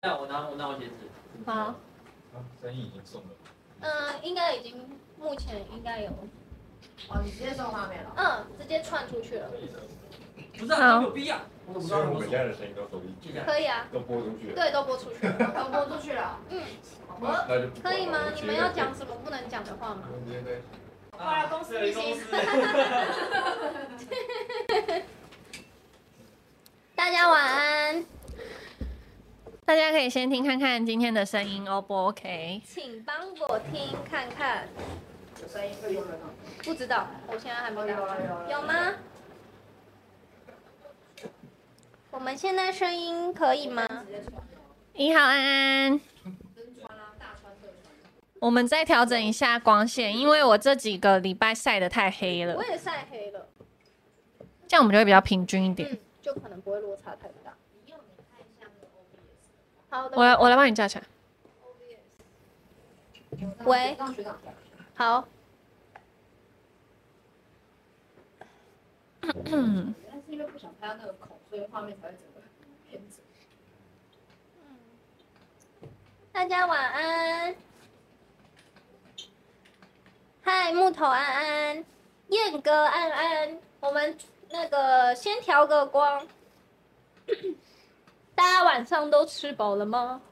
那我拿我拿我鞋子。好。啊，生意已经送了。嗯，应该已经目前应该有。哦，你直接送画面了？嗯，直接串出去了。不是啊，有必要。所以我们家的声音都收进去。可以啊。都播出去了。对，都播出去了，都播出去了。嗯。那那就可以吗？你们要讲什么不能讲的话吗？对对。公司一起。大家晚安。大家可以先听看看今天的声音，O 不 OK？请帮我听看看。有声音会有人吗？不知道，我现在还没有。有吗？我们现在声音可以吗？你好，安安。我们再调整一下光线，因为我这几个礼拜晒得太黑了。我也晒黑了。这样我们就会比较平均一点。嗯，就可能不会落差太大。好的，我来我来帮你架起来。喂，好。嗯。但是因为不想拍到那个孔，所以画面才会整个偏直。大家晚安。嗨，木头安安，燕哥安安，我们那个先调个光。大家晚上都吃饱了吗？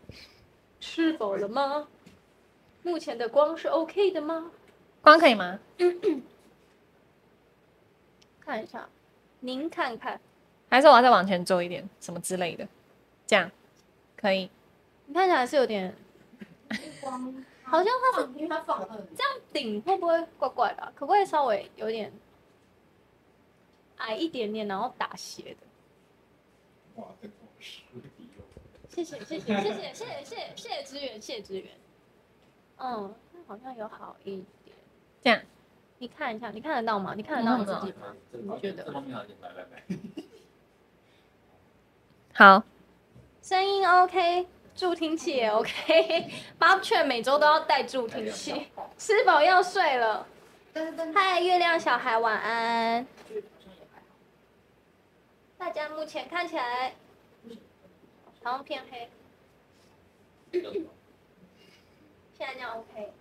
吃饱了吗？目前的光是 OK 的吗？光可以吗？看一下，您看看，还是我要再往前走一点，什么之类的，这样可以。你看起来是有点光，好像它是因为它放这样顶会不会怪怪的？可不可以稍微有点矮一点点，然后打斜的？哇，谢谢谢谢谢谢谢谢谢谢谢谢支援谢谢支援，嗯，好像有好一点，这样，你看一下，你看得到吗？你看得到你自己吗？你觉得？好，声音 OK，助听器也 OK，八犬每周都要带助听器，吃饱要睡了。嗨，月亮小孩晚安。大家目前看起来。好像偏黑，现在这样 OK。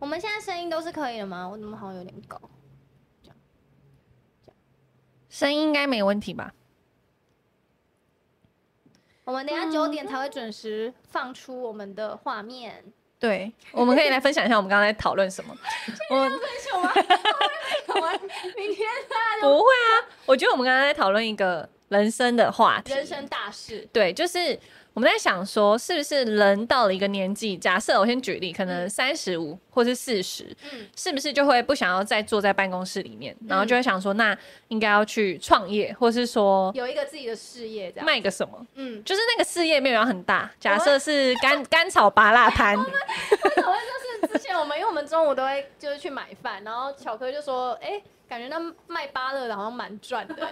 我们现在声音都是可以的吗？我怎么好像有点高？这样，这样，声音应该没问题吧？我们等下九点才会准时放出我们的画面。对，我们可以来分享一下我们刚才讨论什么。我们分享吗？明天不会啊，我觉得我们刚才在讨论一个人生的话题，人生大事。对，就是。我们在想说，是不是人到了一个年纪，假设我先举例，可能三十五或是四十，嗯，是不是就会不想要再坐在办公室里面，嗯、然后就会想说，那应该要去创业，或是说有一个自己的事业，这样卖个什么？嗯，就是那个事业没有要很大，假设是甘甘 草芭乐摊。我们讨论就是之前我们，因为我们中午都会就是去买饭，然后巧克力就说，哎、欸。感觉那卖芭乐的好像蛮赚的，问他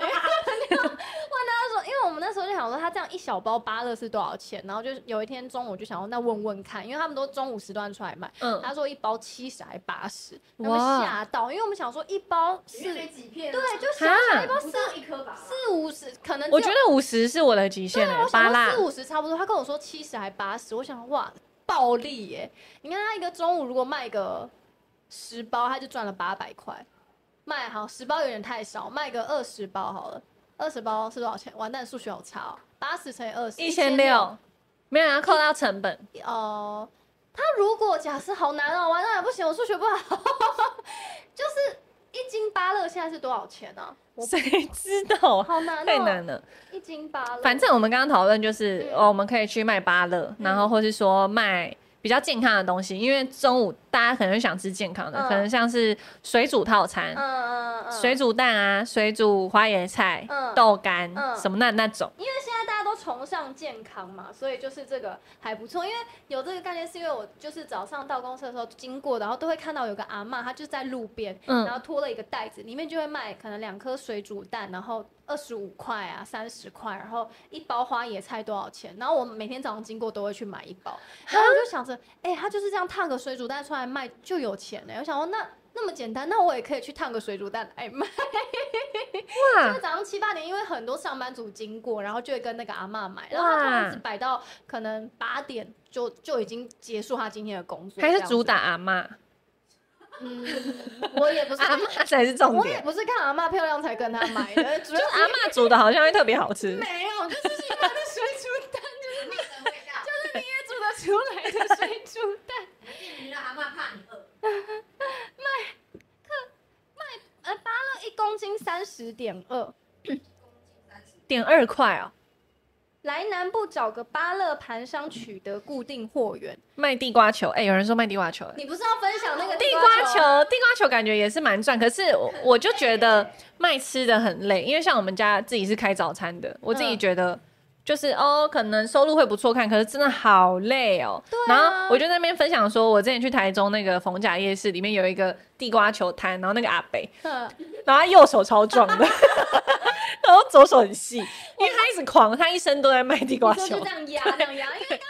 说，因为我们那时候就想说，他这样一小包芭乐是多少钱？然后就有一天中午就想要，那问问看，因为他们都中午时段出来卖，嗯，他说一包七十还八十，我们吓到，因为我们想说一包是几片，对，就想想一包四一颗吧，四五十可能，我觉得五十是我的极限了，芭乐。四五十差不多，他跟我说七十还八十，我想哇，暴利耶！你看他一个中午如果卖个十包，他就赚了八百块。卖好十包有点太少，卖个二十包好了。二十包是多少钱？完蛋，数学好差哦。八十乘以二十，一千六。没有人要扣到成本。哦、呃，他如果假设好难哦，完蛋也不行，我数学不好。就是一斤芭乐现在是多少钱呢、啊？谁知道？好难、哦，太难了。一斤芭乐，反正我们刚刚讨论就是、嗯，哦，我们可以去卖芭乐、嗯，然后或是说卖。比较健康的东西，因为中午大家可能会想吃健康的，嗯、可能像是水煮套餐，嗯嗯嗯、水煮蛋啊，水煮花椰菜、嗯、豆干、嗯、什么那那种。因为现在大家都崇尚健康嘛，所以就是这个还不错。因为有这个概念，是因为我就是早上到公司的时候经过，然后都会看到有个阿妈，她就在路边、嗯，然后拖了一个袋子，里面就会卖可能两颗水煮蛋，然后。二十五块啊，三十块，然后一包花野菜多少钱？然后我每天早上经过都会去买一包，然后我就想着，哎、欸，他就是这样烫个水煮蛋出来卖就有钱呢。我想说，那那么简单，那我也可以去烫个水煮蛋来卖。哇！就早上七八点，因为很多上班族经过，然后就会跟那个阿嬷买，然后他这样子摆到可能八点就就已经结束他今天的工作。还是主打阿嬷？嗯，我也不是阿妈才是重点。我也不是看阿妈漂亮才跟她买的，主要是阿妈煮的好像会特别好吃。没有，就是喜欢的水煮蛋，就是你的味道，就是你也煮得出来的水煮蛋。你让阿妈怕你饿。卖克卖呃芭乐一公斤三十点二，点二块哦。来南部找个芭乐盘商取得固定货源，卖地瓜球。哎、欸，有人说卖地瓜球，你不是要分享那个地瓜球？地瓜球感觉也是蛮赚，可是我我就觉得 卖吃的很累，因为像我们家自己是开早餐的，我自己觉得。就是哦，可能收入会不错看，可是真的好累哦。对啊。然后我就在那边分享说，我之前去台中那个逢甲夜市，里面有一个地瓜球摊，然后那个阿北，然后他右手超壮的，然后左手很细，因为他一直狂，他一生都在卖地瓜球。就这样压，这样压，因为刚刚。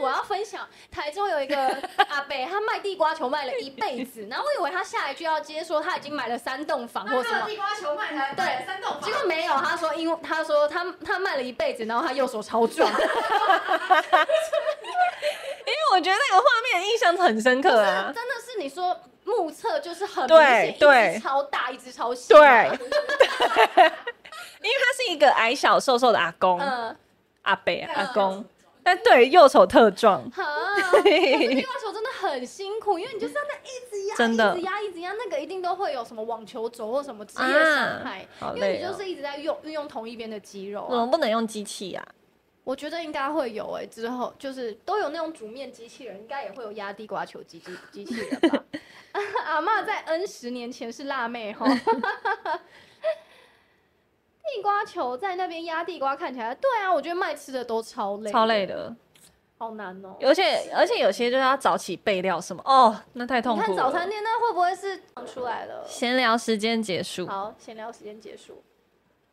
我要分享台中有一个阿伯，他卖地瓜球卖了一辈子，然后我以为他下一句要接说他已经买了三栋房或什么。地瓜球卖了对三栋房，结果没有，他说因为他说他他卖了一辈子，然后他右手超壮。因为我觉得那个画面印象很深刻啊，真的是你说目测就是很对对超大一只超细，对，因为他是一个矮小瘦瘦的阿公，嗯、阿伯阿公。但对，右手特壮。地瓜球真的很辛苦，因为你就是要那一直压，真的，一直压，一直压，那个一定都会有什么网球肘或什么职业伤害，啊哦、因为你就是一直在用运用同一边的肌肉、啊。怎么不能用机器呀、啊？我觉得应该会有哎、欸，之后就是都有那种煮面机器人，应该也会有压地瓜球机机机器人吧。阿嬷在 N 十年前是辣妹哈。地瓜球在那边压地瓜，看起来对啊，我觉得卖吃的都超累，超累的，好难哦。而且而且有些就是要早起备料什么哦，那太痛苦了。你看早餐店那会不会是出来了？闲聊时间结束。好，闲聊时间结束。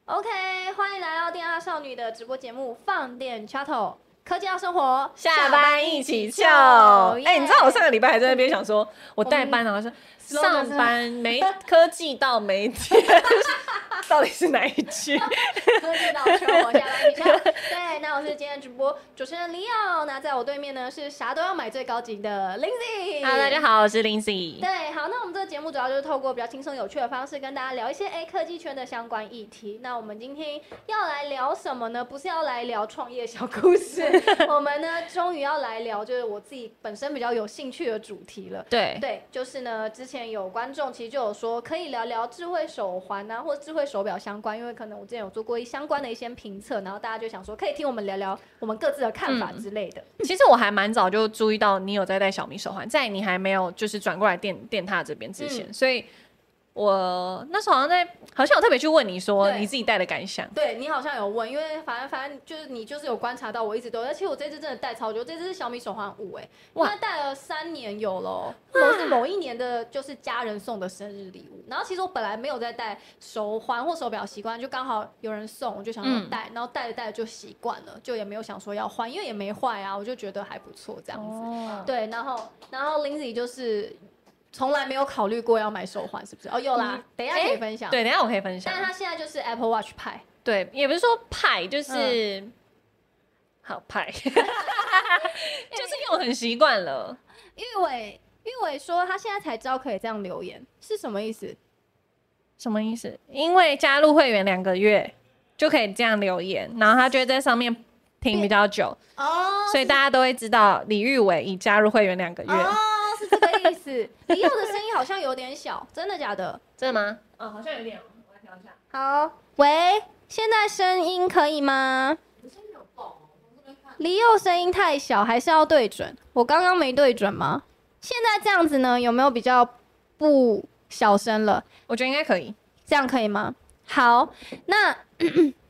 OK，欢迎来到电獭少女的直播节目，放电 Chattle。科技要生活，下班一起秀。哎、欸，你知道我上个礼拜还在那边想说，我代班啊，说上班没 科技到没天，到底是哪一句？科技到生活，下班一下。对，那我是今天直播主持人李奥，那在我对面呢是啥都要买最高级的 Lindsay。Hello，大家好，我是 Lindsay。对，好，那我们这个节目主要就是透过比较轻松有趣的方式跟大家聊一些哎科技圈的相关议题。那我们今天要来聊什么呢？不是要来聊创业小故事。我们呢，终于要来聊，就是我自己本身比较有兴趣的主题了。对对，就是呢，之前有观众其实就有说，可以聊聊智慧手环啊，或智慧手表相关，因为可能我之前有做过一相关的一些评测，然后大家就想说，可以听我们聊聊我们各自的看法之类的。嗯、其实我还蛮早就注意到你有在戴小米手环，在你还没有就是转过来电电踏这边之前，嗯、所以。我那时候好像在，好像有特别去问你说你自己带的感想。对，你好像有问，因为反正反正就是你就是有观察到，我一直都，而且我这支真的戴超久，这支是小米手环五，哎，我戴了三年有了，都是某一年的，就是家人送的生日礼物。然后其实我本来没有在戴手环或手表习惯，就刚好有人送，我就想说戴，然后戴着戴着就习惯了，就也没有想说要换，因为也没坏啊，我就觉得还不错这样子。对，然后然后 Lindsay 就是。从来没有考虑过要买手环，是不是？哦，有啦，嗯、等一下可以分享。对，等一下我可以分享。但是他现在就是 Apple Watch 派，对，也不是说派，就是、嗯、好派，就是用很习惯了。玉伟，玉伟说他现在才知道可以这样留言，是什么意思？什么意思？因为加入会员两个月就可以这样留言，然后他就会在上面停比较久哦，所以大家都会知道李玉伟已加入会员两个月。思。李奥的声音好像有点小，真的假的？真的吗？嗯，好像有点。我来调一下。好，喂，现在声音可以吗？李佑声音太小，还是要对准？我刚刚没对准吗？现在这样子呢，有没有比较不小声了？我觉得应该可以。这样可以吗？好，那。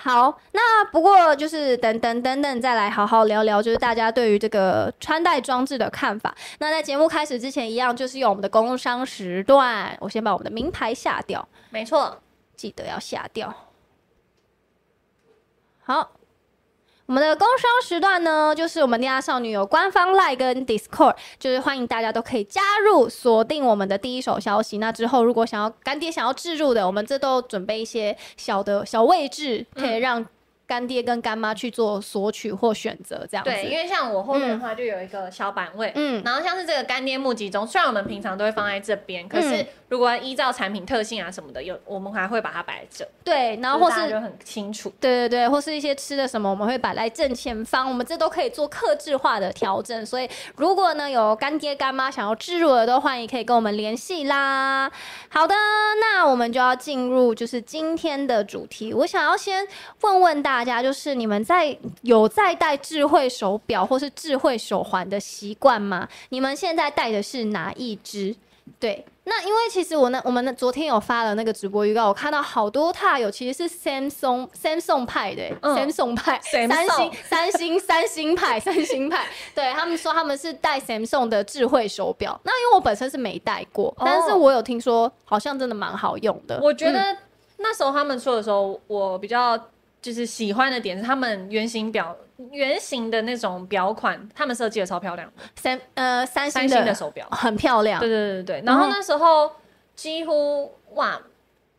好，那不过就是等等等等，再来好好聊聊，就是大家对于这个穿戴装置的看法。那在节目开始之前，一样就是用我们的工商时段，我先把我们的名牌下掉。没错，记得要下掉。好，我们的工商时段呢，就是我们恋爱少女有官方 Line 跟 Discord，就是欢迎大家都可以加入，锁定我们的第一手消息。那之后如果想要干爹想要置入的，我们这都准备一些小的小位置，可以让。干爹跟干妈去做索取或选择这样子，对，因为像我后面的话就有一个小板位，嗯，然后像是这个干爹募集中，虽然我们平常都会放在这边，嗯，可是如果依照产品特性啊什么的，有我们还会把它摆在这，对，然后或是，是就很清楚，对对对，或是一些吃的什么，我们会摆在正前方，我们这都可以做克制化的调整，所以如果呢有干爹干妈想要置入的，都欢迎可以跟我们联系啦。好的，那我们就要进入就是今天的主题，我想要先问问大家，就是你们。在有在戴智慧手表或是智慧手环的习惯吗？你们现在戴的是哪一只？对，那因为其实我呢我们那昨天有发了那个直播预告，我看到好多踏友其实是 Samsung Samsung 派的、嗯、，Samsung 派，三星三星三星派三星派，对他们说他们是戴 Samsung 的智慧手表。那因为我本身是没戴过，但是我有听说好像真的蛮好用的。我觉得那时候他们说的时候，我比较。就是喜欢的点是他们圆形表，圆形的那种表款，他们设计的超漂亮。三呃三星的，三星的手表很漂亮。对对对对。然后那时候几乎哇。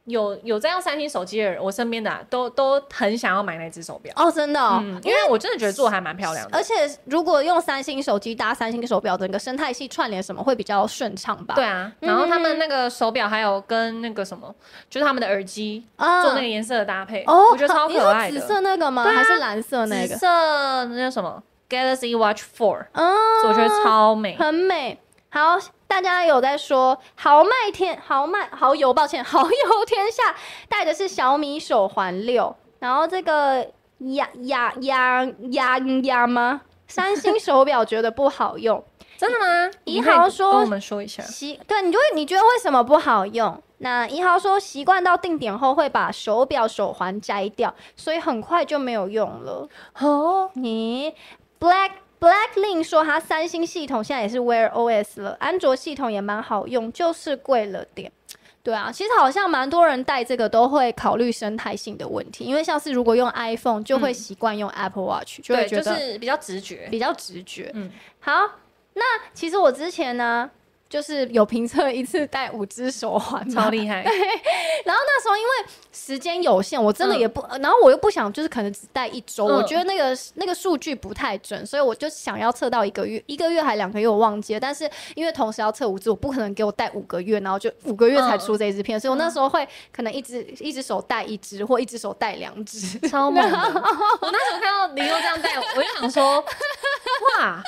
有有在用三星手机的人，我身边的、啊、都都很想要买那只手表哦，真的、哦嗯，因为我真的觉得做的还蛮漂亮的。而且如果用三星手机搭三星手表，整个生态系串联什么会比较顺畅吧？对啊，然后他们那个手表还有跟那个什么，嗯、就是他们的耳机做那个颜色的搭配，哦，我觉得超可爱的。紫色那个吗？还是蓝色那个？紫色那叫什么？Galaxy Watch Four，嗯，所以我觉得超美，很美。好。大家有在说豪迈天豪迈豪游，抱歉，豪游天下戴的是小米手环六，然后这个呀呀呀呀呀吗？三星手表觉得不好用，真的吗？一豪说，跟我们说一下，习对，你就会你觉得为什么不好用？那一豪说习惯到定点后会把手表手环摘掉，所以很快就没有用了。哦，你 Black。Blacklink 说，它三星系统现在也是 Wear OS 了，安卓系统也蛮好用，就是贵了点。对啊，其实好像蛮多人戴这个都会考虑生态性的问题，因为像是如果用 iPhone 就会习惯用 Apple Watch，、嗯、就会觉得就是比较直觉，比较直觉。嗯，好，那其实我之前呢。就是有评测一次戴五只手环，超厉害。对，然后那时候因为时间有限，我真的也不、嗯，然后我又不想就是可能只带一周、嗯，我觉得那个那个数据不太准，所以我就想要测到一个月，一个月还两个月我忘记了。但是因为同时要测五支，我不可能给我带五个月，然后就五个月才出这一支片、嗯，所以我那时候会可能一只一只手带一支，或一只手带两只，超猛的。我那时候看到林优这样带，我就想说，哇，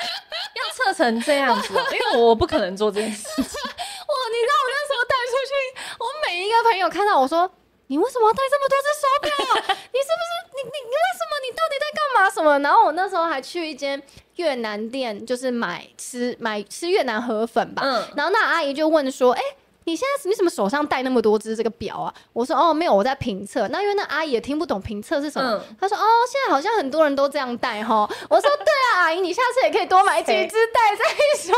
要测成这样子，因为我不可能做这件事情。哇！你知道我那时候带出去，我每一个朋友看到我说：“你为什么要带这么多只手表？你是不是你你你为什么？你到底在干嘛？什么？”然后我那时候还去一间越南店，就是买吃买吃越南河粉吧。嗯。然后那阿姨就问说：“哎、欸。”你现在你怎么手上戴那么多只这个表啊？我说哦没有，我在评测。那因为那阿姨也听不懂评测是什么，她、嗯、说哦现在好像很多人都这样戴哈。我说对啊，阿姨你下次也可以多买几只戴在手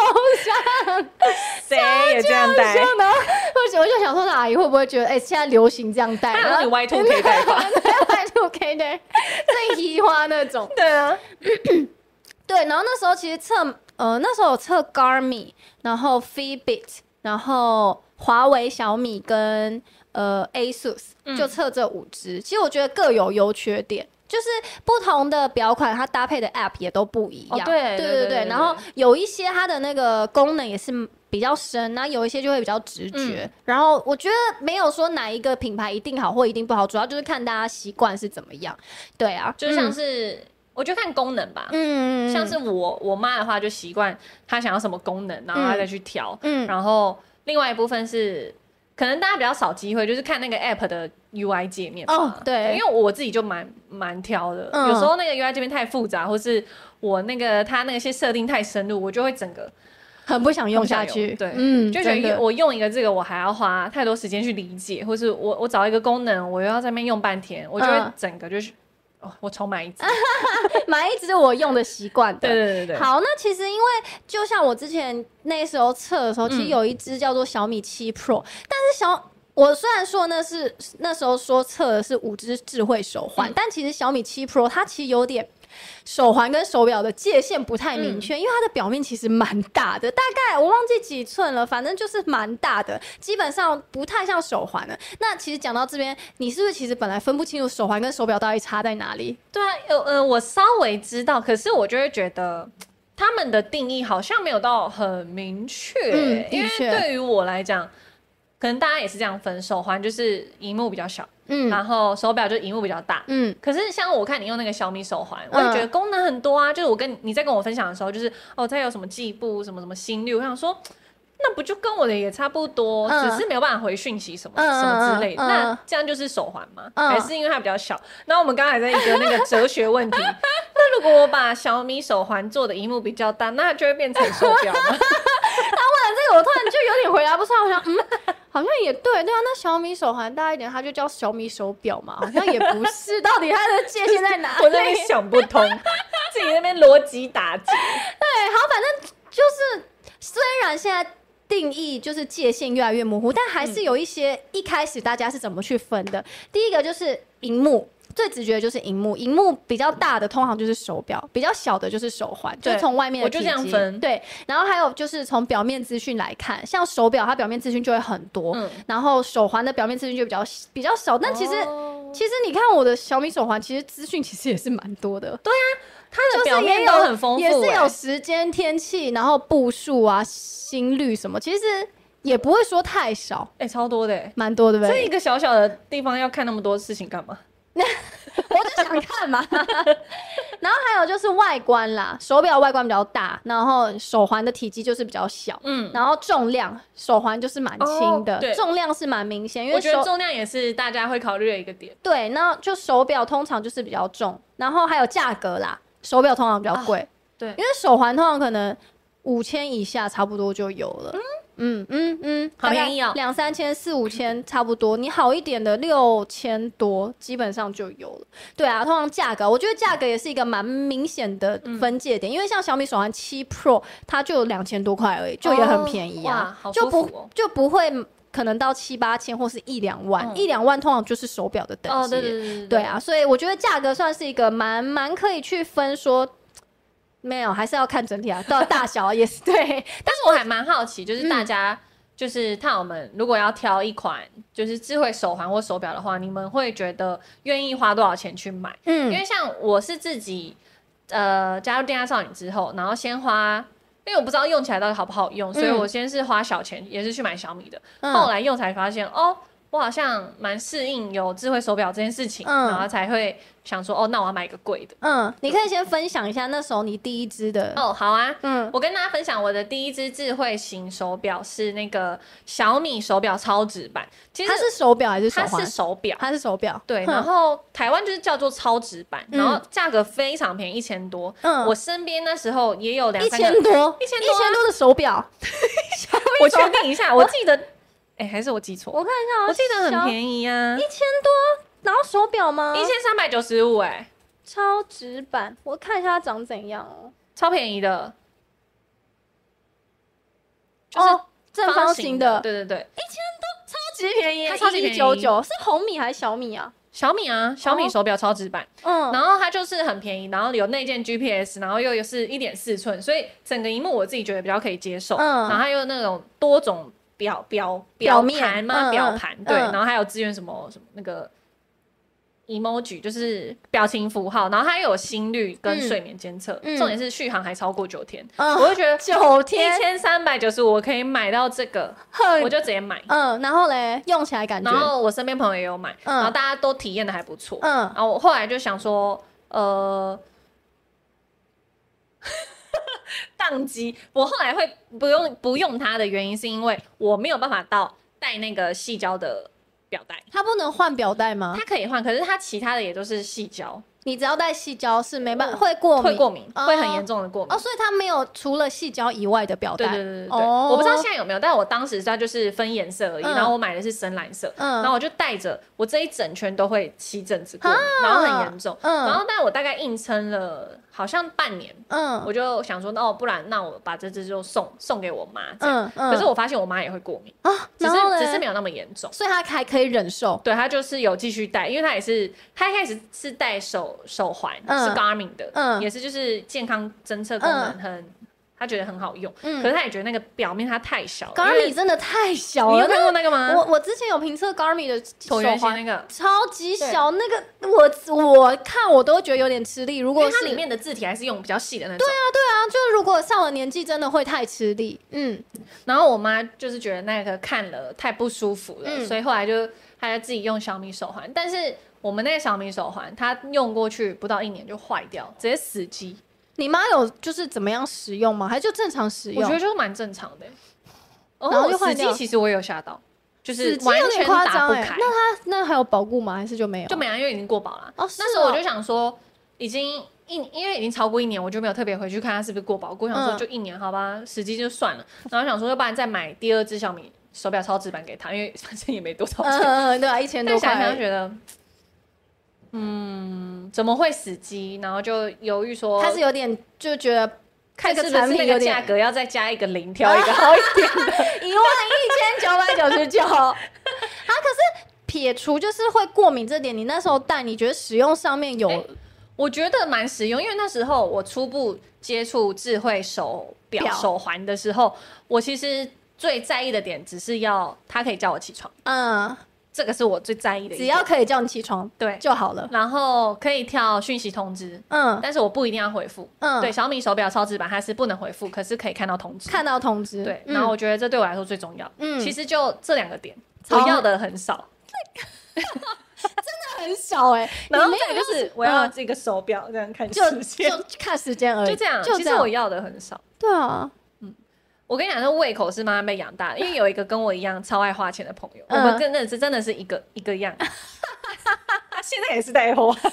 上。谁也这样戴？呢？或者我就想说，那阿姨会不会觉得哎、欸、现在流行这样戴？然后你 Y two K 戴吧，Y two K 的最移花那种。对啊，对。然后那时候其实测呃那时候有测 Garmin，然后 Fitbit，然后。华为、小米跟呃 ASUS 就测这五支、嗯，其实我觉得各有优缺点，就是不同的表款它搭配的 App 也都不一样。哦、对对对对。然后有一些它的那个功能也是比较深，那有一些就会比较直觉、嗯。然后我觉得没有说哪一个品牌一定好或一定不好，主要就是看大家习惯是怎么样。对啊，就像是、嗯、我觉得看功能吧。嗯，像是我我妈的话就习惯她想要什么功能，然后她再去调。嗯，然后。另外一部分是，可能大家比较少机会，就是看那个 app 的 UI 界面哦，对，因为我自己就蛮蛮挑的、嗯，有时候那个 UI 界面太复杂，或是我那个它那些设定太深入，我就会整个很不想用下去。对，嗯，就觉得我用一个这个，我还要花太多时间去理解，或是我我找一个功能，我又要在那边用半天，我就会整个就是。我重买一支，买一支我用的习惯的。对对对对。好，那其实因为就像我之前那时候测的时候，其实有一支叫做小米七 Pro，、嗯、但是小我虽然说那是那时候说测的是五只智慧手环、嗯，但其实小米七 Pro 它其实有点手环跟手表的界限不太明确，嗯、因为它的表面其实蛮大的，大概我忘记几寸了，反正就是蛮大的，基本上不太像手环了。那其实讲到这边，你是不是其实本来分不清楚手环跟手表到底差在哪里？对啊，有呃，我稍微知道，可是我就会觉得他们的定义好像没有到很明确、欸，嗯、因为对于我来讲。可能大家也是这样分，手环就是荧幕比较小，嗯，然后手表就荧幕比较大，嗯。可是像我看你用那个小米手环，我也觉得功能很多啊。就是我跟你在跟我分享的时候，就是哦，它有什么计步，什么什么心率，我想说，那不就跟我的也差不多，只是没有办法回讯息什么什么之类的。那这样就是手环吗？还是因为它比较小？那我们刚才在一个那个哲学问题，那如果我把小米手环做的荧幕比较大，那就会变成手表吗？他问了这个，我突然就有点回答不上，我想嗯。好像也对，对啊，那小米手环大一点，它就叫小米手表嘛，好像也不是，到底它的界限在哪里？我那边想不通，自己那边逻辑打结。对，好，反正就是，虽然现在定义就是界限越来越模糊，但还是有一些一开始大家是怎么去分的。嗯、第一个就是荧幕。最直觉的就是荧幕，荧幕比较大的通常就是手表，比较小的就是手环，对就从外面的。我就这样分。对，然后还有就是从表面资讯来看，像手表它表面资讯就会很多，嗯、然后手环的表面资讯就比较比较少。但其实、哦、其实你看我的小米手环，其实资讯其实也是蛮多的。对啊，它的表面都很丰富，也是有时间、天气，然后步数啊、心率什么，其实也不会说太少。哎、欸，超多的，蛮多的呗。这一个小小的地方要看那么多事情干嘛？那 我就想看嘛，然后还有就是外观啦，手表外观比较大，然后手环的体积就是比较小，嗯，然后重量，手环就是蛮轻的，哦、重量是蛮明显，因为我觉得重量也是大家会考虑的一个点。对，那就手表通常就是比较重，然后还有价格啦，手表通常比较贵，哦，对，因为手环通常可能五千以下差不多就有了。嗯嗯嗯嗯，好便宜哦，两三千、四五千差不多。你好一点的六千多，基本上就有了。对啊，通常价格，我觉得价格也是一个蛮明显的分界点，因为像小米手环七 Pro，它就两千多块而已，就也很便宜啊，就不就不会可能到七八千或是一两万，一两万通常就是手表的等级。对对对，对啊，所以我觉得价格算是一个蛮蛮可以去分说。没有，还是要看整体啊，到大小 也是对。但是我还蛮好奇，就是大家就是看我们如果要挑一款就是智慧手环或手表的话，你们会觉得愿意花多少钱去买？嗯，因为像我是自己呃加入电压少女之后，然后先花，因为我不知道用起来到底好不好用，所以我先是花小钱，也是去买小米的，嗯、后来用才发现哦。我好像蛮适应有智慧手表这件事情，嗯、然后才会想说，哦，那我要买一个贵的。嗯，你可以先分享一下那时候你第一支的。哦，好啊，嗯，我跟大家分享我的第一支智慧型手表是那个小米手表超值版。其实它是手表还是手环？它是手表，它是手表。对，然后台湾就是叫做超值版，嗯、然后价格非常便宜，一千多。嗯，我身边那时候也有两三千多，一千多，一千多的 手表。我确定一下，我记得。哎、欸，还是我记错？我看一下，我记得很便宜啊，一千多，然后手表吗？一千三百九十五，哎，超值版，我看一下它长怎样哦，超便宜的，哦，正方形的，对对对，一千多，超级便宜，它超级便宜，一九九，是红米还是小米啊？小米啊，小米手表超值版，嗯，然后它就是很便宜，然后有内建 GPS，然后又有是一点四寸，所以整个荧幕我自己觉得比较可以接受，嗯，然后它又那种多种。表表表盘嘛？表盘、嗯、对，嗯、然后还有支援什么什么那个 emoji，就是表情符号，然后它又有心率跟睡眠监测，嗯、重点是续航还超过九天，嗯、我就觉得九天一千三百九十五我可以买到这个，我就直接买。嗯，然后嘞，用起来感觉，然后我身边朋友也有买，嗯、然后大家都体验的还不错。嗯，然后我后来就想说，呃。宕机，我后来会不用不用它的原因，是因为我没有办法到带那个细胶的表带。它不能换表带吗？它可以换，可是它其他的也都是细胶。你只要带细胶是没办法，会过敏，会过敏，会很严重的过敏。哦，所以它没有除了细胶以外的表带。对对对对对，我不知道现在有没有，但我当时它就是分颜色而已。然后我买的是深蓝色，然后我就带着，我这一整圈都会起疹子过敏，然后很严重。然后但我大概硬撑了。好像半年，嗯，我就想说，哦，不然那我把这只就送送给我妈，嗯嗯。可是我发现我妈也会过敏啊，只是只是没有那么严重，所以她还可以忍受。对，她就是有继续戴，因为她也是，她一开始是戴手手环，是 Garmin 的，嗯，也是就是健康侦测功能很。他觉得很好用，嗯，可是他也觉得那个表面它太小了。Garmin 真的太小了，你有看过那个吗？我我之前有评测 Garmin 的手环，那个超级小，那个我我看我都觉得有点吃力。如果它里面的字体还是用比较细的那种，对啊对啊，就是如果上了年纪，真的会太吃力。嗯，然后我妈就是觉得那个看了太不舒服了，所以后来就她就自己用小米手环。但是我们那个小米手环，它用过去不到一年就坏掉，直接死机。你妈有就是怎么样使用吗？还是就正常使用？我觉得就是蛮正常的。然后就换掉。其实我也有吓到，就是完全打不开。那它那还有保固吗？还是就没有？就没有，因为已经过保了。哦，那时候我就想说，已经一因为已经超过一年，我就没有特别回去看它是不是过保固。我想说就一年好吧，死机就算了。然后想说，要不然再买第二只小米手表超值版给他，因为反正也没多少钱。嗯，对啊，一千多块。想想觉得。嗯，怎么会死机？然后就犹豫说，他是有点就觉得看这个产品的价格要再加一个零，挑一个好一点的，一万一千九百九十九。啊，可是撇除就是会过敏这点，你那时候戴，你觉得使用上面有？欸、我觉得蛮实用，因为那时候我初步接触智慧手表手环的时候，我其实最在意的点只是要它可以叫我起床。嗯。这个是我最在意的，只要可以叫你起床，对。就好了。然后可以跳讯息通知，嗯，但是我不一定要回复，嗯，对。小米手表超值版它是不能回复，可是可以看到通知，看到通知，对。然后我觉得这对我来说最重要，嗯，其实就这两个点，我要的很少，真的很少哎。然后再就是我要这个手表这样看时间，就看时间而已，就这样。其实我要的很少，对啊。我跟你讲，那胃口是慢慢被养大的，因为有一个跟我一样超爱花钱的朋友，我们真的是真的是一个一个样。他现在也是在花，就是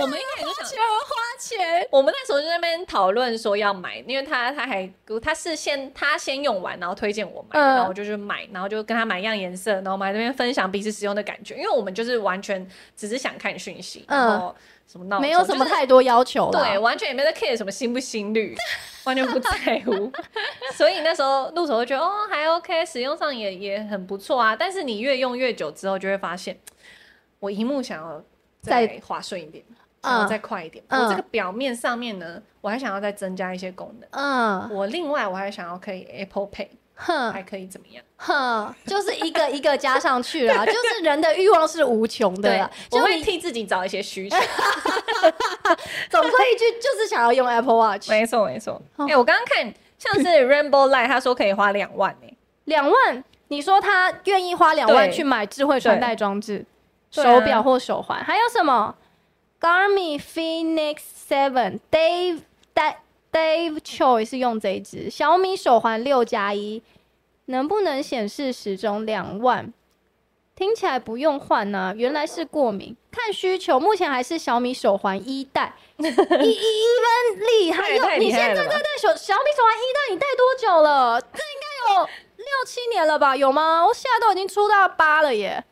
我们一开始就想花钱。我们那时候就在那边讨论说要买，因为他他还他是先他先用完，然后推荐我买，然后我就去买，然后就跟他买一样颜色，然后我们在那边分享彼此使用的感觉，因为我们就是完全只是想看讯息，然后。什么闹？没有什么太多要求，对，完全也没在 care 什么心不心率，完全不在乎。所以那时候入手就觉得哦还 OK，使用上也也很不错啊。但是你越用越久之后，就会发现我荧幕想要再滑顺一点，想要再快一点。我这个表面上面呢，我还想要再增加一些功能。嗯，我另外我还想要可以 Apple Pay。哼，还可以怎么样？哼，就是一个一个加上去了，就是人的欲望是无穷的。我会替自己找一些需求，总归一句就是想要用 Apple Watch。没错没错。哎，我刚刚看像是 Rainbow Light，他说可以花两万呢。两万？你说他愿意花两万去买智慧穿戴装置，手表或手环？还有什么？Garmin Phoenix Seven Dave 戴。Dave Choi 是用这一支小米手环六加一，能不能显示时钟两万？听起来不用换呢、啊，原来是过敏。看需求，目前还是小米手环一代，一一一分厉害。你现在在戴手小米手环一代，你戴多久了？这应该有六七年了吧？有吗？我现在都已经出到八了耶。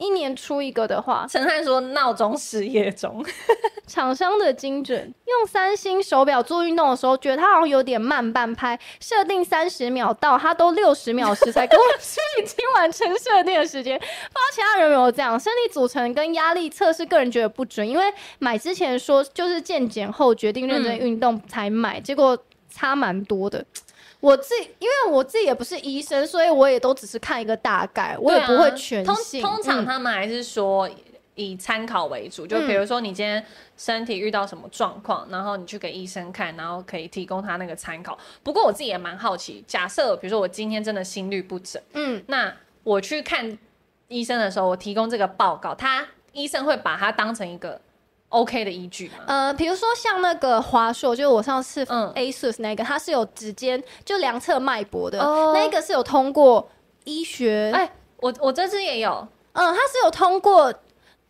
一年出一个的话，陈汉说闹钟失业中。厂商的精准，用三星手表做运动的时候，觉得它好像有点慢半拍。设定三十秒到，它都六十秒时才跟我说已经完成设定的时间。不知道其他人有没有这样？身体组成跟压力测试，个人觉得不准，因为买之前说就是健检后决定认真运动才买，嗯、结果差蛮多的。我自己，因为我自己也不是医生，所以我也都只是看一个大概，我也不会全信。通常他们还是说以参考为主，嗯、就比如说你今天身体遇到什么状况，然后你去给医生看，然后可以提供他那个参考。不过我自己也蛮好奇，假设比如说我今天真的心律不整，嗯，那我去看医生的时候，我提供这个报告，他医生会把它当成一个。OK 的依据吗？呃，比如说像那个华硕，就是我上次 ASUS 那个，嗯、它是有指尖就量测脉搏的，哦、那个是有通过医学。哎、欸，我我这次也有，嗯，它是有通过，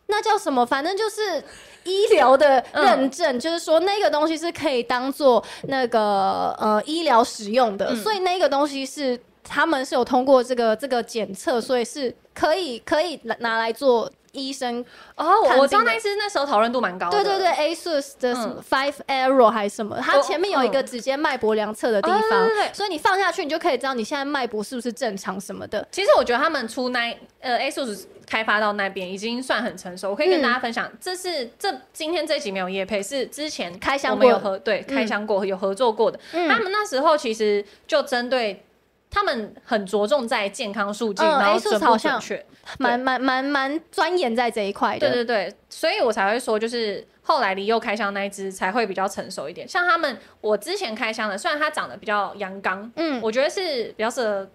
那叫什么？反正就是医疗的认证，嗯、就是说那个东西是可以当做那个呃医疗使用的，嗯、所以那个东西是他们是有通过这个这个检测，所以是可以可以拿拿来做。医生哦，我知道那一支那时候讨论度蛮高的。对对对，ASUS 的什么 Five Arrow 还是什么，它前面有一个直接脉搏量测的地方，所以你放下去，你就可以知道你现在脉搏是不是正常什么的。其实我觉得他们出那呃 ASUS 开发到那边已经算很成熟，我可以跟大家分享，这是这今天这集没有夜配，是之前开箱过有合对开箱过有合作过的。他们那时候其实就针对。他们很着重在健康数据，嗯、然后准不准确，蛮蛮蛮蛮钻研在这一块的。对对对，所以我才会说，就是后来李佑开箱那一只才会比较成熟一点。像他们，我之前开箱的，虽然它长得比较阳刚，嗯，我觉得是比较适合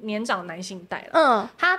年长男性戴了。嗯，它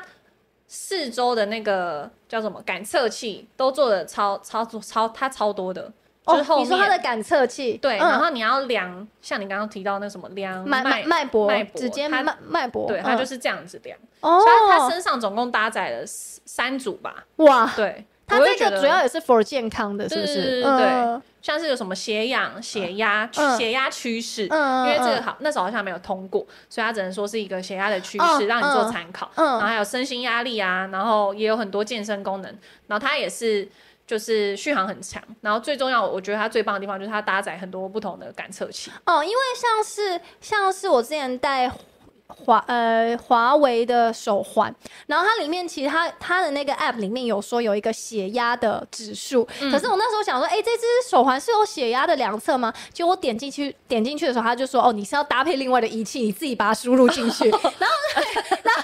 四周的那个叫什么感测器都做的超超超，它超多的。就是后面、哦、你说它的感测器，对，嗯、然后你要量，像你刚刚提到那什么量脉脉搏，脉搏直接脉脉搏，对，它就是这样子量。哦，所以它身上总共搭载了三组吧？哇，对，它这个主要也是 for 健康的，是不是？对，嗯、像是有什么血氧、血压、嗯、血压趋势，嗯、因为这个好那时候好像没有通过，所以它只能说是一个血压的趋势，嗯、让你做参考。嗯，然后还有身心压力啊，然后也有很多健身功能，然后它也是。就是续航很强，然后最重要，我觉得它最棒的地方就是它搭载很多不同的感测器。哦，因为像是像是我之前带华呃华为的手环，然后它里面其实它它的那个 app 里面有说有一个血压的指数，嗯、可是我那时候想说，哎、欸，这只手环是有血压的量测吗？结果我点进去点进去的时候，他就说，哦，你是要搭配另外的仪器，你自己把它输入进去，然后 然后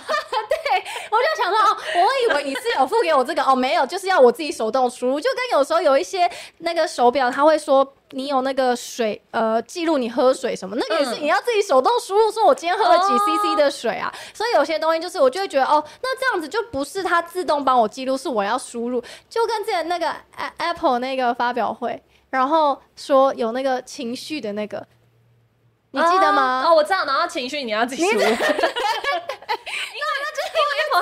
对。我就想说哦，我以为你是有付给我这个哦，没有，就是要我自己手动输入，就跟有时候有一些那个手表，他会说你有那个水呃记录你喝水什么，那个也是你要自己手动输入，说我今天喝了几 CC 的水啊。所以有些东西就是我就会觉得哦，那这样子就不是它自动帮我记录，是我要输入，就跟之前那个 Apple 那个发表会，然后说有那个情绪的那个，你记得吗？哦，哦，我知道，然后情绪你要自己输入。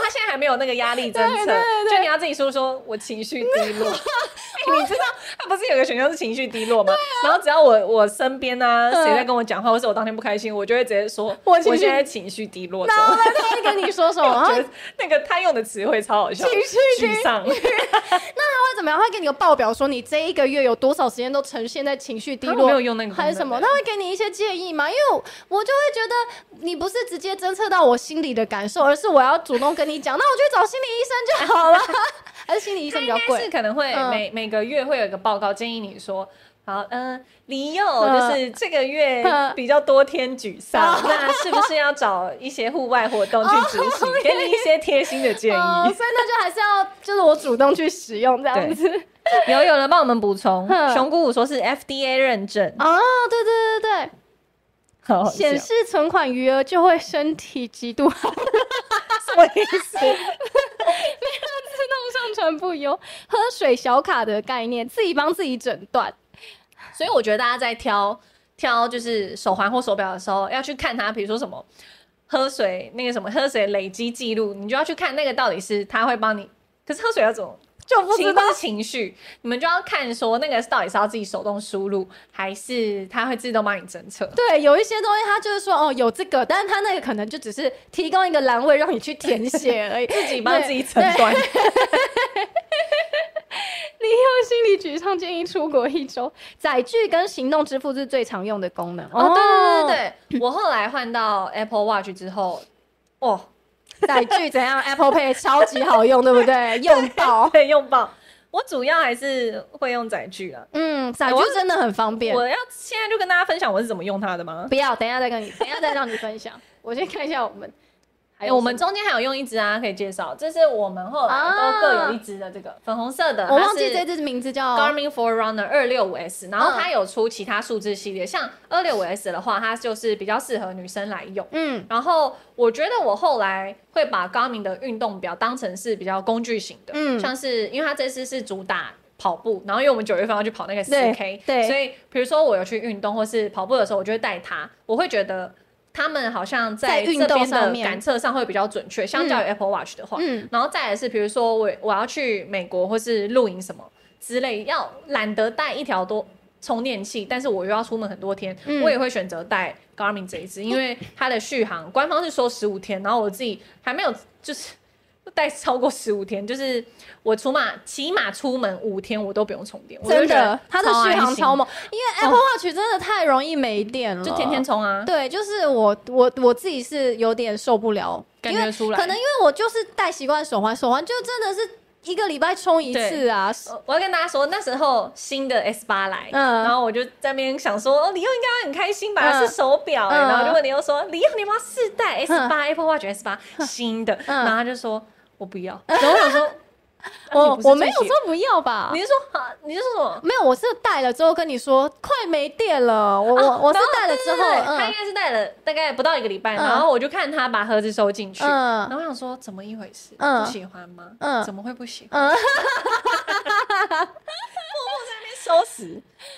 他现在还没有那个压力侦测，就你要自己说说，我情绪低落。你知道他不是有个选项是情绪低落吗？然后只要我我身边呢谁在跟我讲话，或是我当天不开心，我就会直接说我现在情绪低落。然后他会跟你说什么？那个他用的词汇超好笑，情绪沮丧。那他会怎么样？会给你个报表，说你这一个月有多少时间都呈现在情绪低落？没有用那个还是什么？他会给你一些建议吗？因为我就会觉得你不是直接侦测到我心里的感受，而是我要主动跟你讲，那我去找心理医生就好了。还是心理医生比较贵，是可能会每、嗯、每个月会有一个报告，建议你说，好，嗯、呃，李佑就是这个月比较多天沮丧，嗯、那是不是要找一些户外活动去执行？哦、给你一些贴心的建议。哦、所以那就还是要，就是我主动去使用这样子。有有人帮我们补充，嗯、熊姑姑说是 FDA 认证哦，对对对对。显示存款余额就会身体极度好，什么意思？没有自动上传不优，喝水小卡的概念，自己帮自己诊断。所以我觉得大家在挑挑就是手环或手表的时候，要去看它，比如说什么喝水那个什么喝水累积记录，你就要去看那个到底是它会帮你。可是喝水要怎么？就不知道情绪，你们就要看说那个到底是要自己手动输入，还是它会自动帮你侦测？对，有一些东西它就是说哦有这个，但是它那个可能就只是提供一个栏位让你去填写而已，自己帮自己诊断。利用心理沮丧，建议出国一周。载具跟行动支付是最常用的功能。哦，对对对对，我后来换到 Apple Watch 之后，哦。载具怎样？Apple Pay 超级好用，对不 对？用爆，对，用爆。我主要还是会用载具了。嗯，载具真的很方便。我要现在就跟大家分享我是怎么用它的吗？不要，等一下再跟你，等一下再让你分享。我先看一下我们。哎、欸，我们中间还有用一支啊，可以介绍，这是我们后来都各有一支的这个、啊、粉红色的，我忘记这支名字叫 Garmin Forerunner 二六五 S，然后它有出其他数字系列，嗯、像二六五 S 的话，它就是比较适合女生来用。嗯，然后我觉得我后来会把 Garmin 的运动表当成是比较工具型的，嗯，像是因为它这次是主打跑步，然后因为我们九月份要去跑那个四 K，对，所以比如说我有去运动或是跑步的时候，我就会带它，我会觉得。他们好像在这边的感测上会比较准确，相较于 Apple Watch 的话。嗯，然后再来是，比如说我我要去美国或是露营什么之类，要懒得带一条多充电器，但是我又要出门很多天，嗯、我也会选择带 Garmin 这一支，因为它的续航官方是说十五天，然后我自己还没有就是带超过十五天，就是我出码起码出门五天我都不用充电，真的，它的续航超猛，因为 Apple Watch 真的太容易没电了，就天天充啊。对，就是我我我自己是有点受不了，感觉出来，可能因为我就是戴习惯手环，手环就真的是。一个礼拜充一次啊！我要跟大家说，那时候新的 S 八来，嗯，然后我就在那边想说，哦，李祐应该会很开心吧？嗯、是手表、欸，嗯、然后就问你又说李佑，你要不要试戴 S 八、嗯、Apple Watch S 八新的？嗯、然后他就说我不要，然后我想说。我我没有说不要吧？你是说好？你是说什么？没有，我是带了之后跟你说快没电了。我我我是带了之后，他应该是带了大概不到一个礼拜，然后我就看他把盒子收进去，然后我想说怎么一回事？不喜欢吗？嗯，怎么会不喜欢？默默在那边收拾。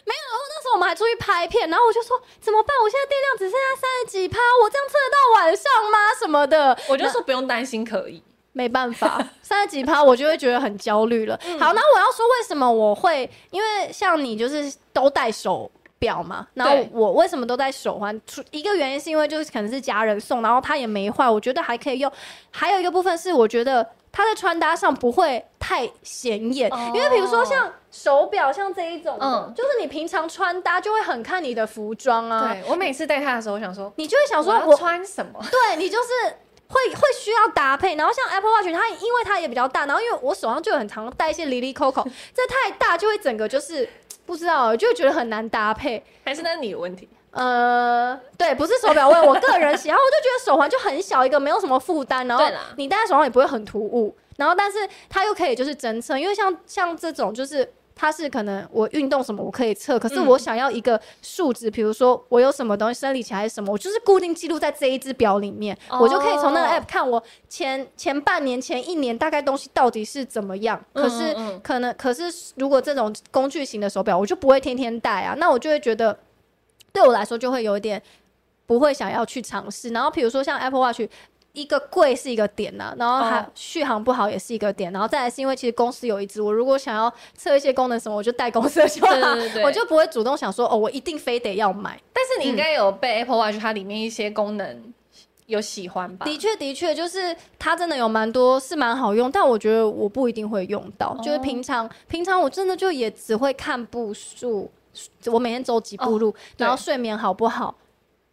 没有，然后那时候我们还出去拍片，然后我就说怎么办？我现在电量只剩下三十几趴，我这样测得到晚上吗？什么的？我就说不用担心，可以。没办法，三十几趴我就会觉得很焦虑了。嗯、好，那我要说为什么我会，因为像你就是都戴手表嘛，然后我为什么都戴手环？出一个原因是因为就是可能是家人送，然后它也没坏，我觉得还可以用。还有一个部分是我觉得它在穿搭上不会太显眼，哦、因为比如说像手表，像这一种，嗯，就是你平常穿搭就会很看你的服装啊。对，我每次戴它的时候，我想说，你就会想说我穿什么？对你就是。会会需要搭配，然后像 Apple Watch，它因为它也比较大，然后因为我手上就很常戴一些 Lily Coco，这太大就会整个就是不知道，就会觉得很难搭配，还是那是你的问题？呃，对，不是手表问我个人喜好，我就觉得手环就很小一个，没有什么负担，然后你戴在手上也不会很突兀，然后但是它又可以就是侦测，因为像像这种就是。它是可能我运动什么我可以测，可是我想要一个数值，比如说我有什么东西生理期还是什么，我就是固定记录在这一只表里面，我就可以从那个 app 看我前前半年、前一年大概东西到底是怎么样。可是可能，可是如果这种工具型的手表，我就不会天天戴啊，那我就会觉得对我来说就会有一点不会想要去尝试。然后比如说像 Apple Watch。一个贵是一个点呐、啊，然后还续航不好也是一个点，然后再来是因为其实公司有一支，我如果想要测一些功能什么，我就带公司的就好，我就不会主动想说哦，我一定非得要买。但是你应该有被 Apple Watch 它里面一些功能有喜欢吧？的确的确，就是它真的有蛮多是蛮好用，但我觉得我不一定会用到，就是平常平常我真的就也只会看步数，我每天走几步路，然后睡眠好不好，